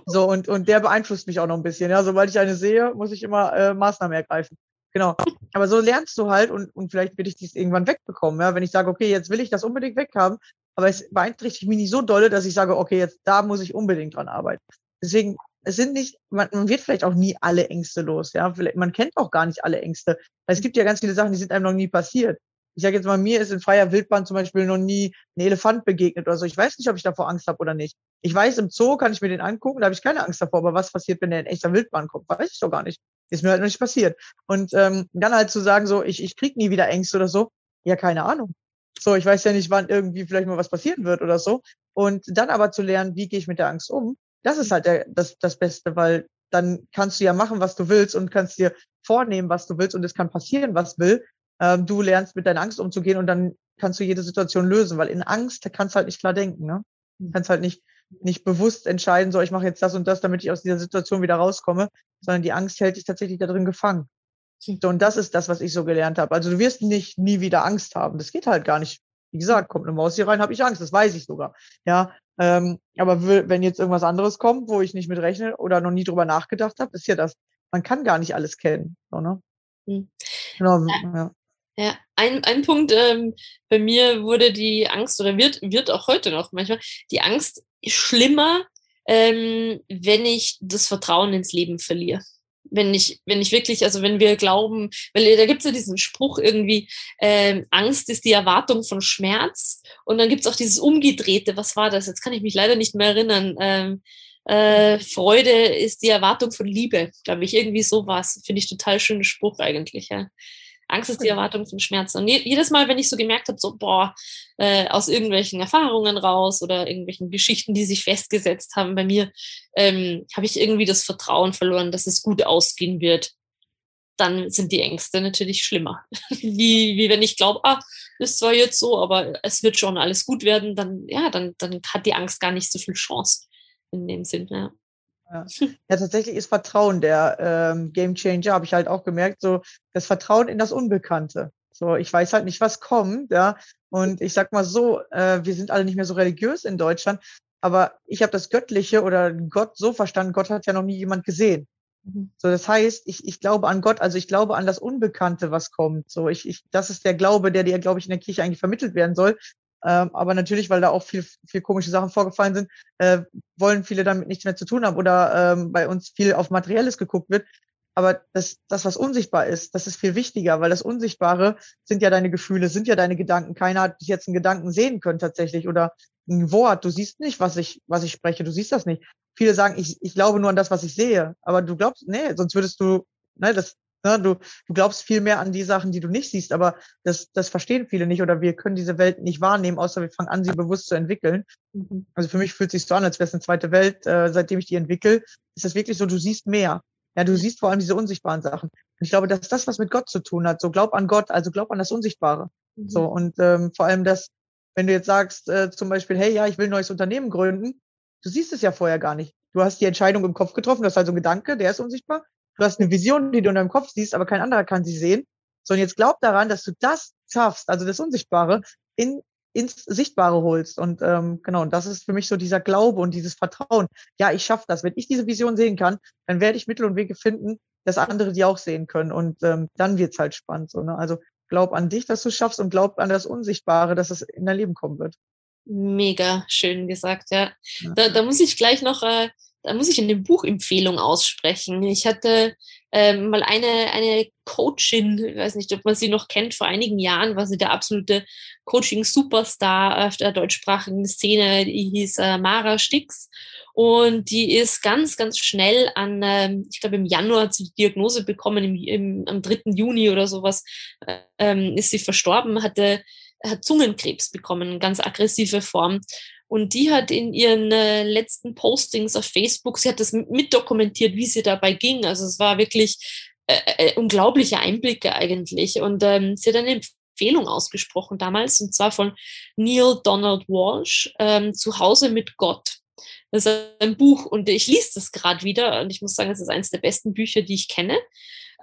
So, und, und der beeinflusst mich auch noch ein bisschen. Ja, sobald ich eine sehe, muss ich immer äh, Maßnahmen ergreifen. Genau. Aber so lernst du halt und, und vielleicht will ich dies irgendwann wegbekommen. Ja? Wenn ich sage, okay, jetzt will ich das unbedingt weghaben, aber es beeinträchtigt mich nicht so dolle, dass ich sage, okay, jetzt da muss ich unbedingt dran arbeiten. Deswegen, es sind nicht, man, man wird vielleicht auch nie alle Ängste los, ja. Vielleicht, man kennt auch gar nicht alle Ängste. Es gibt ja ganz viele Sachen, die sind einem noch nie passiert. Ich sage jetzt mal, mir ist in freier Wildbahn zum Beispiel noch nie ein Elefant begegnet oder so. Ich weiß nicht, ob ich davor Angst habe oder nicht. Ich weiß, im Zoo kann ich mir den angucken, da habe ich keine Angst davor. Aber was passiert, wenn der in echter Wildbahn kommt? Weiß ich doch gar nicht. Ist mir halt noch nicht passiert. Und ähm, dann halt zu sagen, so, ich, ich krieg nie wieder Ängste oder so, ja, keine Ahnung. So, ich weiß ja nicht, wann irgendwie vielleicht mal was passieren wird oder so. Und dann aber zu lernen, wie gehe ich mit der Angst um, das ist halt der, das, das Beste, weil dann kannst du ja machen, was du willst und kannst dir vornehmen, was du willst und es kann passieren, was will. Ähm, du lernst mit deiner Angst umzugehen und dann kannst du jede Situation lösen, weil in Angst kannst du halt nicht klar denken, ne? Du kannst halt nicht, nicht bewusst entscheiden, so ich mache jetzt das und das, damit ich aus dieser Situation wieder rauskomme, sondern die Angst hält dich tatsächlich da drin gefangen. So, und das ist das, was ich so gelernt habe. Also du wirst nicht nie wieder Angst haben. Das geht halt gar nicht. Wie gesagt, kommt eine Maus hier rein, habe ich Angst. Das weiß ich sogar. Ja, ähm, aber wenn jetzt irgendwas anderes kommt, wo ich nicht mit rechne oder noch nie drüber nachgedacht habe, ist ja das. Man kann gar nicht alles kennen. So, ne? Hm. Genau, ja. Ja, ein, ein Punkt, ähm, bei mir wurde die Angst oder wird, wird auch heute noch manchmal die Angst schlimmer, ähm, wenn ich das Vertrauen ins Leben verliere wenn ich, wenn ich wirklich, also wenn wir glauben, weil da gibt es ja diesen Spruch irgendwie, ähm, Angst ist die Erwartung von Schmerz. Und dann gibt es auch dieses Umgedrehte, was war das? Jetzt kann ich mich leider nicht mehr erinnern. Ähm, äh, Freude ist die Erwartung von Liebe, glaube ich. Irgendwie sowas. Finde ich total schöner Spruch eigentlich. Ja. Angst ist die Erwartung von Schmerzen. Und jedes Mal, wenn ich so gemerkt habe, so, boah, äh, aus irgendwelchen Erfahrungen raus oder irgendwelchen Geschichten, die sich festgesetzt haben bei mir, ähm, habe ich irgendwie das Vertrauen verloren, dass es gut ausgehen wird. Dann sind die Ängste natürlich schlimmer. wie, wie wenn ich glaube, ah, ist zwar jetzt so, aber es wird schon alles gut werden, dann, ja, dann, dann hat die Angst gar nicht so viel Chance in dem Sinn. Ja. Ja. ja, tatsächlich ist Vertrauen der ähm, Game Changer, habe ich halt auch gemerkt, so das Vertrauen in das Unbekannte. So, ich weiß halt nicht, was kommt, ja. Und ich sag mal so, äh, wir sind alle nicht mehr so religiös in Deutschland, aber ich habe das Göttliche oder Gott so verstanden, Gott hat ja noch nie jemand gesehen. Mhm. So, das heißt, ich, ich glaube an Gott, also ich glaube an das Unbekannte, was kommt. So, ich, ich, das ist der Glaube, der dir, glaube ich, in der Kirche eigentlich vermittelt werden soll. Ähm, aber natürlich, weil da auch viel, viel komische Sachen vorgefallen sind, äh, wollen viele damit nichts mehr zu tun haben oder ähm, bei uns viel auf Materielles geguckt wird. Aber das, das, was unsichtbar ist, das ist viel wichtiger, weil das Unsichtbare sind ja deine Gefühle, sind ja deine Gedanken. Keiner hat dich jetzt einen Gedanken sehen können tatsächlich oder ein Wort. Du siehst nicht, was ich, was ich spreche. Du siehst das nicht. Viele sagen, ich, ich glaube nur an das, was ich sehe. Aber du glaubst, nee, sonst würdest du, ne, das, Ne, du, du glaubst viel mehr an die Sachen, die du nicht siehst, aber das, das verstehen viele nicht oder wir können diese Welt nicht wahrnehmen, außer wir fangen an, sie bewusst zu entwickeln. Mhm. Also für mich fühlt es sich so an, als wäre es eine zweite Welt. Äh, seitdem ich die entwickle, ist das wirklich so, du siehst mehr. Ja, du siehst vor allem diese unsichtbaren Sachen. Und ich glaube, dass das was mit Gott zu tun hat. So glaub an Gott, also glaub an das Unsichtbare. Mhm. So und ähm, vor allem das, wenn du jetzt sagst äh, zum Beispiel, hey, ja, ich will ein neues Unternehmen gründen, du siehst es ja vorher gar nicht. Du hast die Entscheidung im Kopf getroffen, das ist also ein Gedanke, der ist unsichtbar. Du hast eine Vision, die du in deinem Kopf siehst, aber kein anderer kann sie sehen. Sondern jetzt glaub daran, dass du das schaffst, also das Unsichtbare, in, ins Sichtbare holst. Und ähm, genau, und das ist für mich so dieser Glaube und dieses Vertrauen. Ja, ich schaffe das. Wenn ich diese Vision sehen kann, dann werde ich Mittel und Wege finden, dass andere die auch sehen können. Und ähm, dann wird's halt spannend. So, ne? Also glaub an dich, dass du schaffst und glaub an das Unsichtbare, dass es in dein Leben kommen wird. Mega schön gesagt, ja. ja. Da, da muss ich gleich noch äh, da muss ich in dem Buch Empfehlung aussprechen. Ich hatte ähm, mal eine, eine Coachin, ich weiß nicht, ob man sie noch kennt, vor einigen Jahren war sie der absolute Coaching-Superstar auf der deutschsprachigen Szene, die hieß äh, Mara Stix. Und die ist ganz, ganz schnell an, ähm, ich glaube im Januar hat sie die Diagnose bekommen, im, im, am 3. Juni oder sowas ähm, ist sie verstorben, hatte hat Zungenkrebs bekommen, ganz aggressive Form. Und die hat in ihren äh, letzten Postings auf Facebook, sie hat das mitdokumentiert, wie sie dabei ging. Also es war wirklich äh, äh, unglaubliche Einblicke eigentlich. Und ähm, sie hat eine Empfehlung ausgesprochen damals, und zwar von Neil Donald Walsh, ähm, Zuhause mit Gott. Das ist ein Buch und ich lese das gerade wieder und ich muss sagen, es ist eines der besten Bücher, die ich kenne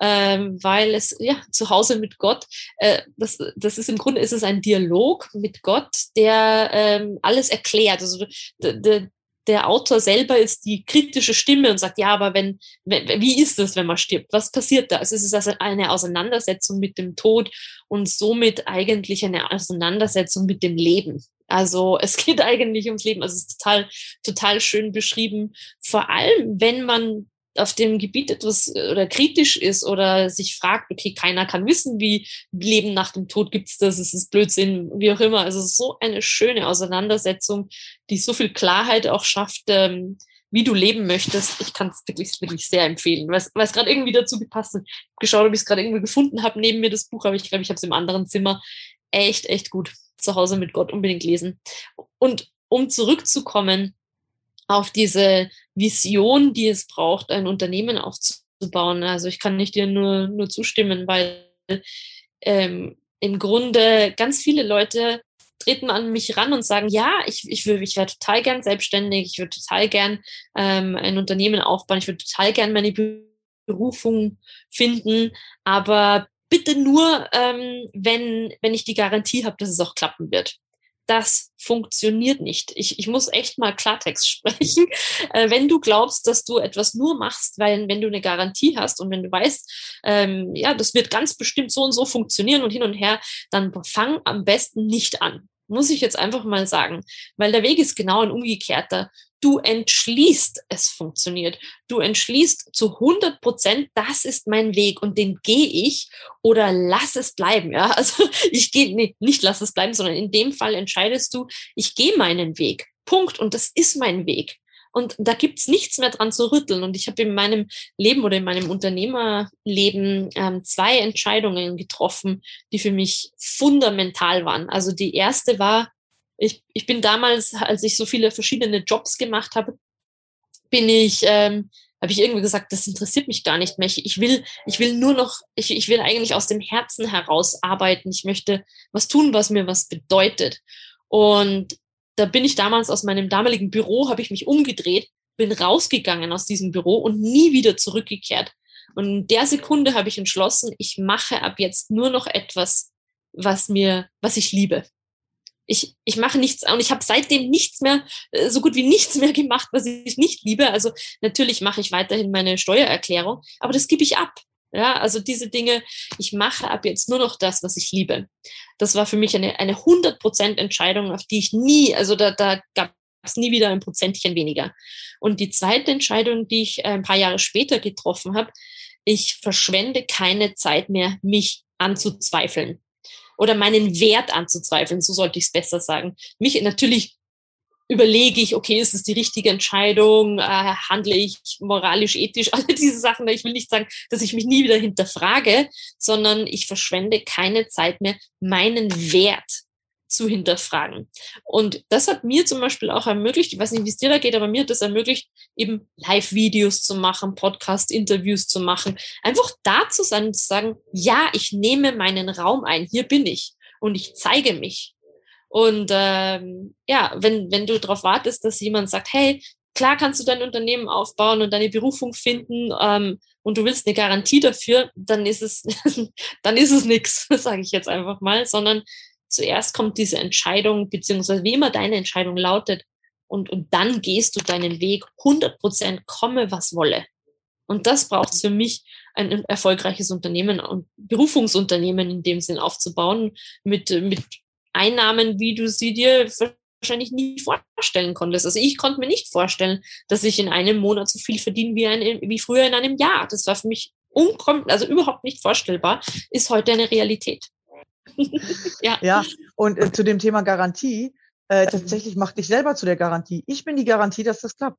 ähm, weil es, ja, zu Hause mit Gott, äh, das, das ist im Grunde ist es ein Dialog mit Gott, der ähm, alles erklärt. Also der, der Autor selber ist die kritische Stimme und sagt, ja, aber wenn, wenn wie ist es, wenn man stirbt? Was passiert da? Also es ist also eine Auseinandersetzung mit dem Tod und somit eigentlich eine Auseinandersetzung mit dem Leben. Also es geht eigentlich ums Leben. Also es ist total, total schön beschrieben. Vor allem, wenn man auf dem Gebiet etwas äh, oder kritisch ist oder sich fragt, okay, keiner kann wissen, wie Leben nach dem Tod gibt's das, es ist Blödsinn, wie auch immer. Also so eine schöne Auseinandersetzung, die so viel Klarheit auch schafft, ähm, wie du leben möchtest. Ich kann es wirklich, wirklich sehr empfehlen, weil es gerade irgendwie dazu gepasst hat. Geschaut, ob ich es gerade irgendwie gefunden habe, neben mir das Buch, aber ich glaube, ich habe es im anderen Zimmer. Echt, echt gut. Zu Hause mit Gott unbedingt lesen. Und um zurückzukommen auf diese Vision, die es braucht, ein Unternehmen aufzubauen. Also ich kann nicht dir nur, nur zustimmen, weil ähm, im Grunde ganz viele Leute treten an mich ran und sagen, ja, ich, ich, will, ich wäre total gern selbstständig, ich würde total gern ähm, ein Unternehmen aufbauen, ich würde total gern meine Berufung finden, aber bitte nur, ähm, wenn, wenn ich die Garantie habe, dass es auch klappen wird das funktioniert nicht. Ich, ich muss echt mal Klartext sprechen. Äh, wenn du glaubst, dass du etwas nur machst, weil wenn du eine Garantie hast und wenn du weißt, ähm, ja, das wird ganz bestimmt so und so funktionieren und hin und her, dann fang am besten nicht an muss ich jetzt einfach mal sagen, weil der Weg ist genau ein umgekehrter. Du entschließt, es funktioniert. Du entschließt zu 100 Prozent, das ist mein Weg und den gehe ich oder lass es bleiben. Ja, also ich gehe nee, nicht lass es bleiben, sondern in dem Fall entscheidest du, ich gehe meinen Weg. Punkt. Und das ist mein Weg. Und da gibt's nichts mehr dran zu rütteln. Und ich habe in meinem Leben oder in meinem Unternehmerleben ähm, zwei Entscheidungen getroffen, die für mich fundamental waren. Also die erste war, ich, ich bin damals, als ich so viele verschiedene Jobs gemacht habe, bin ich, ähm, habe ich irgendwie gesagt, das interessiert mich gar nicht mehr. Ich, will, ich will nur noch, ich, ich will eigentlich aus dem Herzen heraus arbeiten. Ich möchte was tun, was mir was bedeutet. Und da bin ich damals aus meinem damaligen Büro, habe ich mich umgedreht, bin rausgegangen aus diesem Büro und nie wieder zurückgekehrt. Und in der Sekunde habe ich entschlossen, ich mache ab jetzt nur noch etwas, was mir, was ich liebe. Ich, ich mache nichts und ich habe seitdem nichts mehr, äh, so gut wie nichts mehr gemacht, was ich nicht liebe. Also natürlich mache ich weiterhin meine Steuererklärung, aber das gebe ich ab. Ja, also diese Dinge, ich mache ab jetzt nur noch das, was ich liebe. Das war für mich eine, eine 100% Entscheidung, auf die ich nie, also da, da gab es nie wieder ein Prozentchen weniger. Und die zweite Entscheidung, die ich äh, ein paar Jahre später getroffen habe, ich verschwende keine Zeit mehr, mich anzuzweifeln oder meinen Wert anzuzweifeln, so sollte ich es besser sagen. Mich natürlich überlege ich, okay, ist es die richtige Entscheidung, äh, handle ich moralisch, ethisch, alle diese Sachen. Ich will nicht sagen, dass ich mich nie wieder hinterfrage, sondern ich verschwende keine Zeit mehr, meinen Wert zu hinterfragen. Und das hat mir zum Beispiel auch ermöglicht, ich weiß nicht, wie es dir da geht, aber mir hat das ermöglicht, eben Live-Videos zu machen, Podcast-Interviews zu machen, einfach da zu sein und zu sagen, ja, ich nehme meinen Raum ein, hier bin ich und ich zeige mich. Und ähm, ja, wenn, wenn du darauf wartest, dass jemand sagt, hey, klar kannst du dein Unternehmen aufbauen und deine Berufung finden ähm, und du willst eine Garantie dafür, dann ist es, dann ist es nichts, sage ich jetzt einfach mal, sondern zuerst kommt diese Entscheidung, beziehungsweise wie immer deine Entscheidung lautet, und, und dann gehst du deinen Weg 100 Prozent, komme was wolle. Und das braucht für mich, ein erfolgreiches Unternehmen und Berufungsunternehmen in dem Sinn aufzubauen, mit, mit Einnahmen, wie du sie dir wahrscheinlich nie vorstellen konntest. Also ich konnte mir nicht vorstellen, dass ich in einem Monat so viel verdiene wie, ein, wie früher in einem Jahr. Das war für mich also überhaupt nicht vorstellbar, ist heute eine Realität. ja. ja, und äh, zu dem Thema Garantie, äh, tatsächlich mach dich selber zu der Garantie. Ich bin die Garantie, dass das klappt.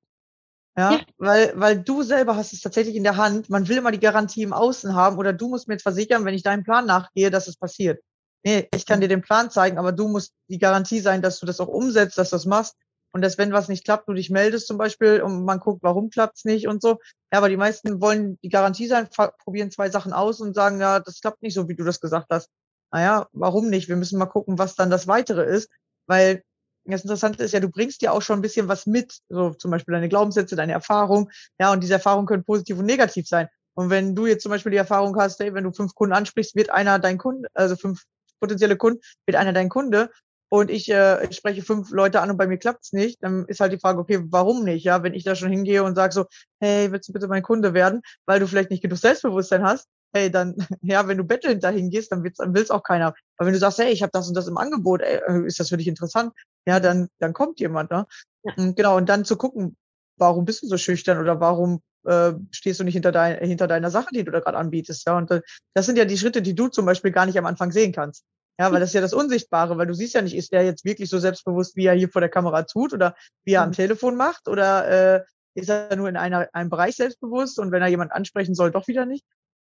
Ja, ja, Weil, weil du selber hast es tatsächlich in der Hand. Man will immer die Garantie im Außen haben oder du musst mir jetzt versichern, wenn ich deinem Plan nachgehe, dass es passiert nee, ich kann dir den Plan zeigen, aber du musst die Garantie sein, dass du das auch umsetzt, dass du das machst. und dass wenn was nicht klappt, du dich meldest zum Beispiel und man guckt, warum klappt's nicht und so. Ja, aber die meisten wollen die Garantie sein, probieren zwei Sachen aus und sagen, ja, das klappt nicht so, wie du das gesagt hast. Naja, warum nicht? Wir müssen mal gucken, was dann das Weitere ist, weil das Interessante ist ja, du bringst ja auch schon ein bisschen was mit, so zum Beispiel deine Glaubenssätze, deine Erfahrung, ja, und diese Erfahrungen können positiv und negativ sein. Und wenn du jetzt zum Beispiel die Erfahrung hast, hey, wenn du fünf Kunden ansprichst, wird einer dein Kunde, also fünf potenzielle Kunden, wird einer dein Kunde und ich, äh, spreche fünf Leute an und bei mir klappt's nicht, dann ist halt die Frage, okay, warum nicht? Ja, wenn ich da schon hingehe und sage so, hey, willst du bitte mein Kunde werden, weil du vielleicht nicht genug Selbstbewusstsein hast, hey, dann, ja, wenn du bettelnd dahin gehst, dann, dann will's auch keiner. Aber wenn du sagst, hey, ich habe das und das im Angebot, ey, äh, ist das für dich interessant? Ja, dann, dann kommt jemand, ne? Ja. Und genau, und dann zu gucken, warum bist du so schüchtern oder warum äh, stehst du nicht hinter, dein, hinter deiner Sache, die du da gerade anbietest, ja? Und äh, das sind ja die Schritte, die du zum Beispiel gar nicht am Anfang sehen kannst. Ja, weil das ist ja das Unsichtbare, weil du siehst ja nicht, ist der jetzt wirklich so selbstbewusst, wie er hier vor der Kamera tut oder wie er am mhm. Telefon macht oder äh, ist er nur in einer, einem Bereich selbstbewusst und wenn er jemand ansprechen soll, doch wieder nicht.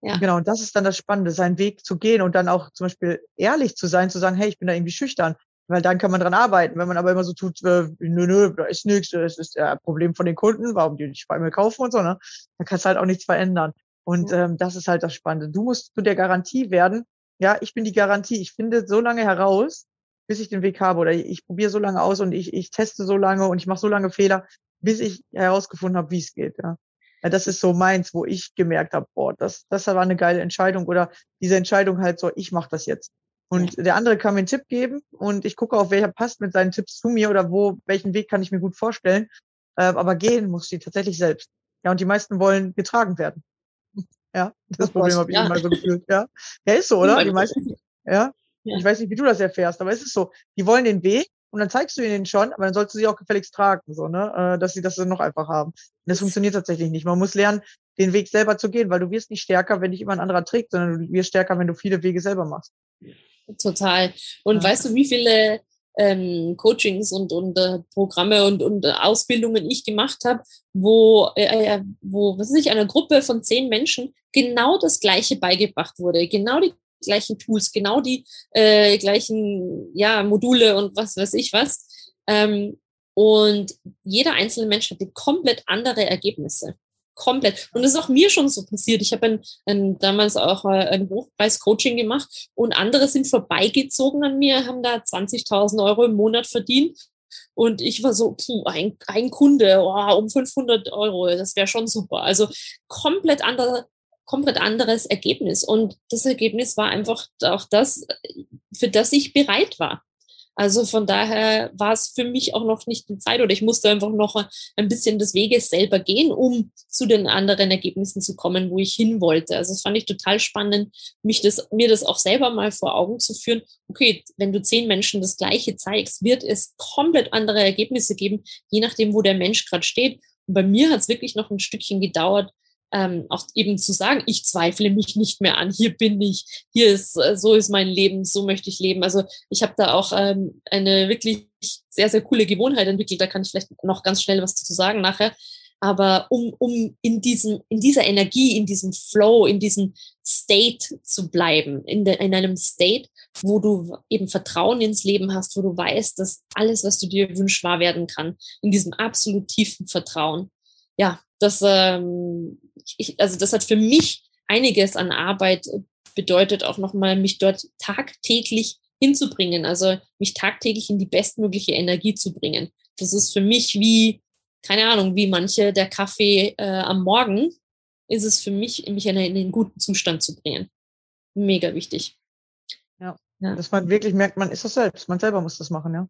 Ja. Genau, und das ist dann das Spannende, seinen Weg zu gehen und dann auch zum Beispiel ehrlich zu sein, zu sagen, hey, ich bin da irgendwie schüchtern, weil dann kann man dran arbeiten. Wenn man aber immer so tut, äh, nö, nö, da ist nichts, das ist ein Problem von den Kunden, warum die nicht bei mir kaufen und so, ne? Dann kannst du halt auch nichts verändern. Und ähm, das ist halt das Spannende. Du musst zu der Garantie werden, ja, ich bin die Garantie. Ich finde so lange heraus, bis ich den Weg habe oder ich probiere so lange aus und ich, ich teste so lange und ich mache so lange Fehler, bis ich herausgefunden habe, wie es geht. Ja. Ja. das ist so meins, wo ich gemerkt habe, boah, das, das war eine geile Entscheidung oder diese Entscheidung halt so, ich mache das jetzt. Und der andere kann mir einen Tipp geben und ich gucke auf, welcher passt mit seinen Tipps zu mir oder wo, welchen Weg kann ich mir gut vorstellen. Äh, aber gehen muss sie tatsächlich selbst. Ja, und die meisten wollen getragen werden. Ja, das Problem habe ich ja. immer so gefühlt. Ja, ja ist so, oder? Die meisten, ja? ja. Ich weiß nicht, wie du das erfährst, aber es ist so. Die wollen den Weg und dann zeigst du ihnen schon, aber dann sollst du sie auch gefälligst tragen, so, ne? Äh, dass sie das dann noch einfach haben. Und das funktioniert tatsächlich nicht. Man muss lernen, den Weg selber zu gehen, weil du wirst nicht stärker, wenn dich immer ein anderer trägt, sondern du wirst stärker, wenn du viele Wege selber machst. Total. Und ja. weißt du, wie viele ähm, Coachings und, und äh, Programme und, und äh, Ausbildungen ich gemacht habe, wo, äh, äh, wo was weiß ich, einer Gruppe von zehn Menschen genau das Gleiche beigebracht wurde, genau die gleichen Tools, genau die äh, gleichen ja, Module und was weiß ich was. Ähm, und jeder einzelne Mensch hatte komplett andere Ergebnisse komplett. Und das ist auch mir schon so passiert. Ich habe damals auch äh, ein Hochpreis-Coaching gemacht und andere sind vorbeigezogen an mir, haben da 20.000 Euro im Monat verdient. Und ich war so, puh, ein, ein Kunde oh, um 500 Euro, das wäre schon super. Also komplett andere, komplett anderes Ergebnis. Und das Ergebnis war einfach auch das, für das ich bereit war. Also von daher war es für mich auch noch nicht die Zeit oder ich musste einfach noch ein bisschen des Weges selber gehen, um zu den anderen Ergebnissen zu kommen, wo ich hin wollte. Also das fand ich total spannend, mich das, mir das auch selber mal vor Augen zu führen. Okay, wenn du zehn Menschen das Gleiche zeigst, wird es komplett andere Ergebnisse geben, je nachdem, wo der Mensch gerade steht. Und bei mir hat es wirklich noch ein Stückchen gedauert, ähm, auch eben zu sagen, ich zweifle mich nicht mehr an, hier bin ich, hier ist, äh, so ist mein Leben, so möchte ich leben. Also ich habe da auch ähm, eine wirklich sehr, sehr coole Gewohnheit entwickelt, da kann ich vielleicht noch ganz schnell was dazu sagen nachher. Aber um, um in, diesem, in dieser Energie, in diesem Flow, in diesem State zu bleiben, in, de, in einem State, wo du eben Vertrauen ins Leben hast, wo du weißt, dass alles, was du dir wünschst, wahr werden kann, in diesem absolut tiefen Vertrauen. Ja, das, ähm, ich, also das hat für mich einiges an Arbeit bedeutet, auch nochmal mich dort tagtäglich hinzubringen, also mich tagtäglich in die bestmögliche Energie zu bringen. Das ist für mich wie, keine Ahnung, wie manche der Kaffee äh, am Morgen, ist es für mich, mich in, einen guten Zustand zu bringen. Mega wichtig. Ja. ja. Dass man wirklich merkt, man ist das selbst. Man selber muss das machen, ja.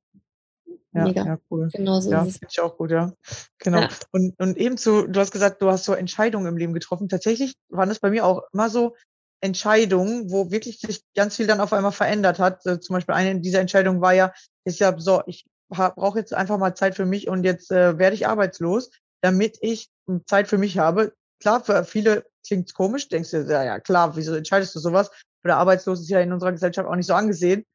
Ja, Mega. ja, cool. Genau so ja, finde ich auch gut, ja. Genau. Ja. Und, und eben zu, du hast gesagt, du hast so Entscheidungen im Leben getroffen. Tatsächlich waren das bei mir auch immer so Entscheidungen, wo wirklich sich ganz viel dann auf einmal verändert hat. Also zum Beispiel eine dieser Entscheidungen war ja, ist ja so, ich brauche jetzt einfach mal Zeit für mich und jetzt äh, werde ich arbeitslos, damit ich Zeit für mich habe. Klar, für viele klingt's komisch, denkst du, ja, ja, klar, wieso entscheidest du sowas? Oder arbeitslos ist ja in unserer Gesellschaft auch nicht so angesehen.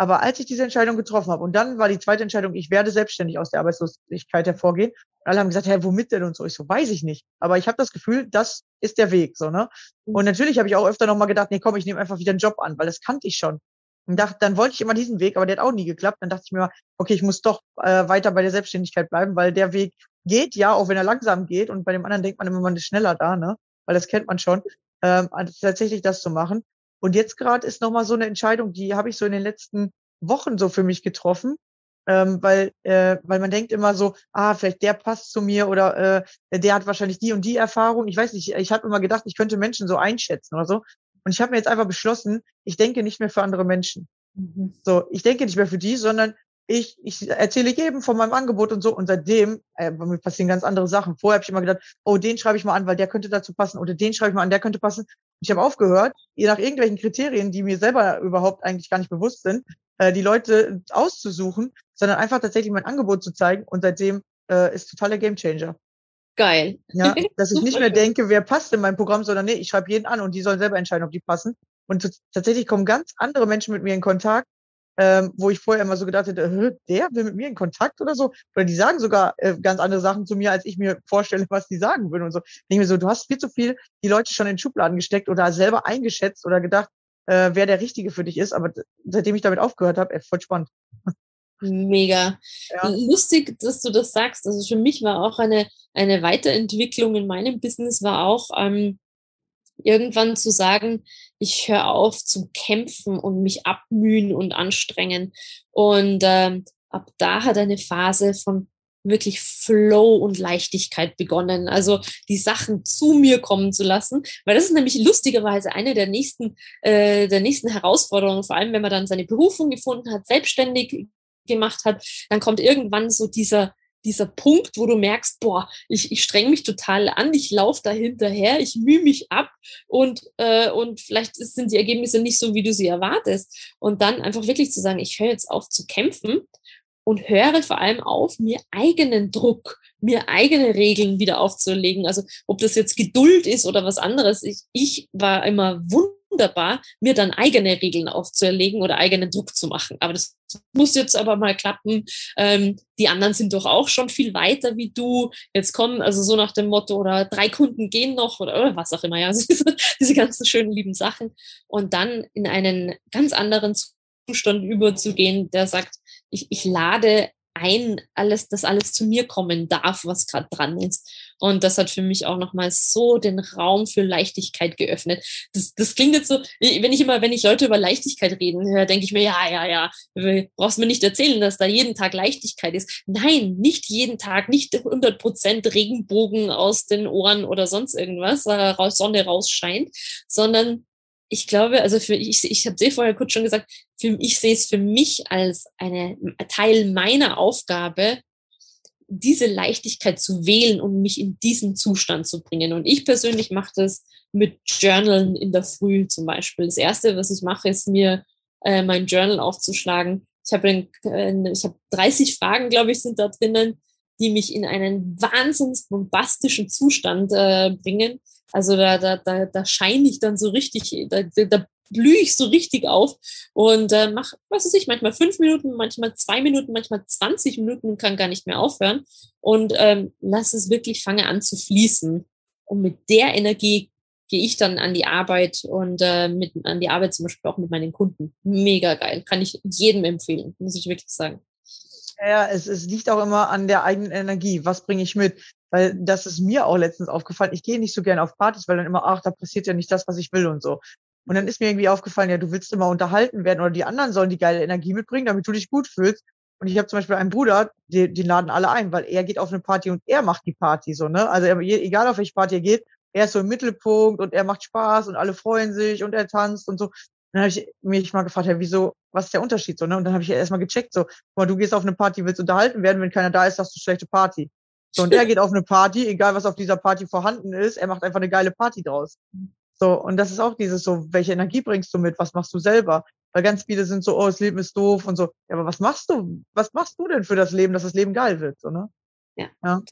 Aber als ich diese Entscheidung getroffen habe und dann war die zweite Entscheidung, ich werde selbstständig aus der Arbeitslosigkeit hervorgehen. Alle haben gesagt, hä, womit denn und so. Ich so, weiß ich nicht. Aber ich habe das Gefühl, das ist der Weg, so ne. Und natürlich habe ich auch öfter noch mal gedacht, nee, komm, ich nehme einfach wieder einen Job an, weil das kannte ich schon. Und dachte, dann wollte ich immer diesen Weg, aber der hat auch nie geklappt. Dann dachte ich mir, okay, ich muss doch äh, weiter bei der Selbstständigkeit bleiben, weil der Weg geht ja, auch wenn er langsam geht. Und bei dem anderen denkt man immer, man ist schneller da, ne? Weil das kennt man schon. Ähm, tatsächlich das zu machen. Und jetzt gerade ist nochmal so eine Entscheidung, die habe ich so in den letzten Wochen so für mich getroffen, ähm, weil, äh, weil man denkt immer so, ah, vielleicht der passt zu mir oder äh, der hat wahrscheinlich die und die Erfahrung. Ich weiß nicht, ich habe immer gedacht, ich könnte Menschen so einschätzen oder so. Und ich habe mir jetzt einfach beschlossen, ich denke nicht mehr für andere Menschen. Mhm. So, ich denke nicht mehr für die, sondern ich, ich erzähle jedem von meinem Angebot und so. Und seitdem äh, mir passieren ganz andere Sachen. Vorher habe ich immer gedacht, oh, den schreibe ich mal an, weil der könnte dazu passen. Oder den schreibe ich mal an, der könnte passen. Ich habe aufgehört, je nach irgendwelchen Kriterien, die mir selber überhaupt eigentlich gar nicht bewusst sind, äh, die Leute auszusuchen, sondern einfach tatsächlich mein Angebot zu zeigen. Und seitdem äh, ist totaler Gamechanger. Geil. Ja, dass ich nicht mehr denke, wer passt in mein Programm, sondern nee, ich schreibe jeden an und die sollen selber entscheiden, ob die passen. Und tatsächlich kommen ganz andere Menschen mit mir in Kontakt, ähm, wo ich vorher immer so gedacht hätte, der will mit mir in Kontakt oder so. Oder die sagen sogar äh, ganz andere Sachen zu mir, als ich mir vorstelle, was die sagen würden und so. Ich denke mir so, du hast viel zu viel die Leute schon in Schubladen gesteckt oder selber eingeschätzt oder gedacht, äh, wer der Richtige für dich ist. Aber seitdem ich damit aufgehört habe, voll spannend. Mega. Ja. Lustig, dass du das sagst. Also für mich war auch eine, eine Weiterentwicklung in meinem Business, war auch ähm, irgendwann zu sagen, ich höre auf zu kämpfen und mich abmühen und anstrengen. Und ähm, ab da hat eine Phase von wirklich Flow und Leichtigkeit begonnen. Also die Sachen zu mir kommen zu lassen, weil das ist nämlich lustigerweise eine der nächsten, äh, der nächsten Herausforderungen, vor allem wenn man dann seine Berufung gefunden hat, selbstständig gemacht hat, dann kommt irgendwann so dieser dieser Punkt, wo du merkst, boah, ich, ich streng mich total an, ich laufe da hinterher, ich mühe mich ab und, äh, und vielleicht sind die Ergebnisse nicht so, wie du sie erwartest. Und dann einfach wirklich zu sagen, ich höre jetzt auf zu kämpfen und höre vor allem auf, mir eigenen Druck, mir eigene Regeln wieder aufzulegen. Also ob das jetzt Geduld ist oder was anderes. Ich, ich war immer wunderbar wunderbar, mir dann eigene Regeln aufzuerlegen oder eigenen Druck zu machen. Aber das muss jetzt aber mal klappen. Ähm, die anderen sind doch auch schon viel weiter wie du. Jetzt kommen, also so nach dem Motto, oder drei Kunden gehen noch oder, was auch immer, ja, also diese, diese ganzen schönen, lieben Sachen. Und dann in einen ganz anderen Zustand überzugehen, der sagt, ich, ich lade ein, alles, dass alles zu mir kommen darf, was gerade dran ist. Und das hat für mich auch nochmal so den Raum für Leichtigkeit geöffnet. Das, das klingt jetzt so, wenn ich immer, wenn ich Leute über Leichtigkeit reden höre, denke ich mir, ja, ja, ja, brauchst mir nicht erzählen, dass da jeden Tag Leichtigkeit ist. Nein, nicht jeden Tag, nicht 100 Prozent Regenbogen aus den Ohren oder sonst irgendwas, äh, Sonne rausscheint, sondern ich glaube, also für ich, ich habe sehr vorher kurz schon gesagt, für, ich sehe es für mich als eine Teil meiner Aufgabe, diese Leichtigkeit zu wählen und mich in diesen Zustand zu bringen. Und ich persönlich mache das mit Journalen in der Früh zum Beispiel. Das erste, was ich mache, ist mir äh, mein Journal aufzuschlagen. Ich habe äh, ich hab 30 Fragen, glaube ich, sind da drinnen, die mich in einen wahnsinns bombastischen Zustand äh, bringen. Also da, da, da, da scheine ich dann so richtig, da, da blühe ich so richtig auf und äh, mache, was weiß ich, manchmal fünf Minuten, manchmal zwei Minuten, manchmal 20 Minuten und kann gar nicht mehr aufhören und ähm, lass es wirklich, fange an zu fließen. Und mit der Energie gehe ich dann an die Arbeit und äh, mit an die Arbeit zum Beispiel auch mit meinen Kunden. Mega geil. Kann ich jedem empfehlen, muss ich wirklich sagen. Ja, es, es liegt auch immer an der eigenen Energie. Was bringe ich mit? Weil das ist mir auch letztens aufgefallen. Ich gehe nicht so gerne auf Partys, weil dann immer, ach, da passiert ja nicht das, was ich will und so. Und dann ist mir irgendwie aufgefallen, ja, du willst immer unterhalten werden oder die anderen sollen die geile Energie mitbringen, damit du dich gut fühlst. Und ich habe zum Beispiel einen Bruder, die, die laden alle ein, weil er geht auf eine Party und er macht die Party so, ne? Also er, egal auf welche Party er geht, er ist so im Mittelpunkt und er macht Spaß und alle freuen sich und er tanzt und so. dann habe ich mich mal gefragt, ja, wieso, was ist der Unterschied so, ne? Und dann habe ich erstmal gecheckt, so, mal, du gehst auf eine Party, willst unterhalten werden, wenn keiner da ist, hast du schlechte Party. So, und er geht auf eine Party, egal was auf dieser Party vorhanden ist, er macht einfach eine geile Party draus. So, und das ist auch dieses so, welche Energie bringst du mit? Was machst du selber? Weil ganz viele sind so, oh, das Leben ist doof und so. Ja, aber was machst du? Was machst du denn für das Leben, dass das Leben geil wird? So, ne? Ja. ja.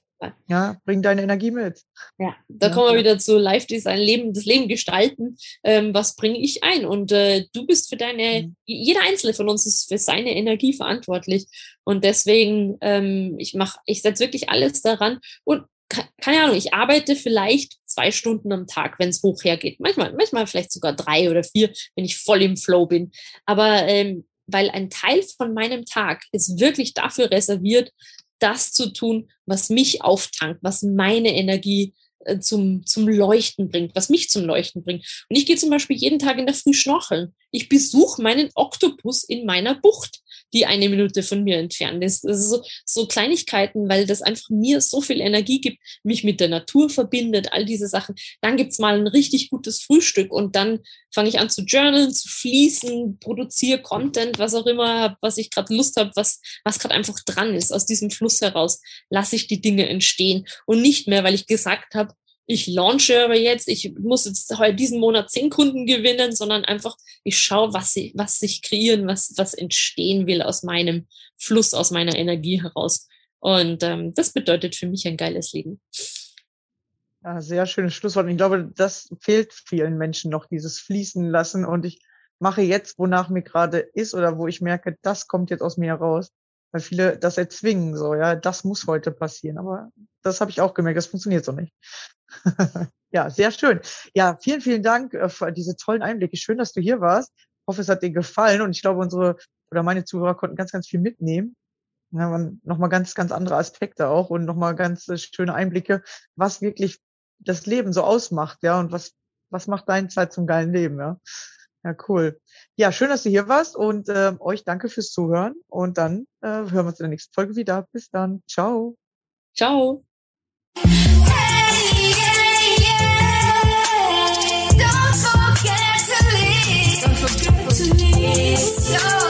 Ja, bring deine Energie mit. Ja, da ja, kommen wir wieder zu Live-Design, Leben, das Leben gestalten. Ähm, was bringe ich ein? Und äh, du bist für deine, mhm. jeder Einzelne von uns ist für seine Energie verantwortlich. Und deswegen, ähm, ich mache, ich setze wirklich alles daran. Und keine Ahnung, ich arbeite vielleicht zwei Stunden am Tag, wenn es hoch hergeht. Manchmal, manchmal vielleicht sogar drei oder vier, wenn ich voll im Flow bin. Aber ähm, weil ein Teil von meinem Tag ist wirklich dafür reserviert, das zu tun, was mich auftankt, was meine Energie äh, zum, zum Leuchten bringt, was mich zum Leuchten bringt. Und ich gehe zum Beispiel jeden Tag in der Früh schnorcheln. Ich besuche meinen Oktopus in meiner Bucht die eine Minute von mir entfernt ist. Ist so, so Kleinigkeiten, weil das einfach mir so viel Energie gibt, mich mit der Natur verbindet, all diese Sachen. Dann gibt's mal ein richtig gutes Frühstück und dann fange ich an zu journalen, zu fließen, produziere Content, was auch immer, was ich gerade Lust habe, was, was gerade einfach dran ist. Aus diesem Fluss heraus lasse ich die Dinge entstehen und nicht mehr, weil ich gesagt habe, ich launche aber jetzt, ich muss jetzt heute diesen Monat zehn Kunden gewinnen, sondern einfach, ich schaue, was, sie, was sich kreieren, was, was entstehen will aus meinem Fluss, aus meiner Energie heraus. Und ähm, das bedeutet für mich ein geiles Leben. Ja, sehr schönes Schlusswort. Und ich glaube, das fehlt vielen Menschen noch, dieses Fließen lassen. Und ich mache jetzt, wonach mir gerade ist oder wo ich merke, das kommt jetzt aus mir heraus weil viele das erzwingen, so, ja, das muss heute passieren. Aber das habe ich auch gemerkt, das funktioniert so nicht. ja, sehr schön. Ja, vielen, vielen Dank äh, für diese tollen Einblicke. Schön, dass du hier warst. Ich hoffe, es hat dir gefallen und ich glaube, unsere oder meine Zuhörer konnten ganz, ganz viel mitnehmen. Ja, nochmal ganz, ganz andere Aspekte auch und nochmal ganz äh, schöne Einblicke, was wirklich das Leben so ausmacht, ja, und was, was macht deine Zeit zum geilen Leben, ja. Ja, cool. Ja, schön, dass du hier warst und äh, euch danke fürs Zuhören. Und dann äh, hören wir uns in der nächsten Folge wieder. Bis dann. Ciao. Ciao. Hey, yeah, yeah.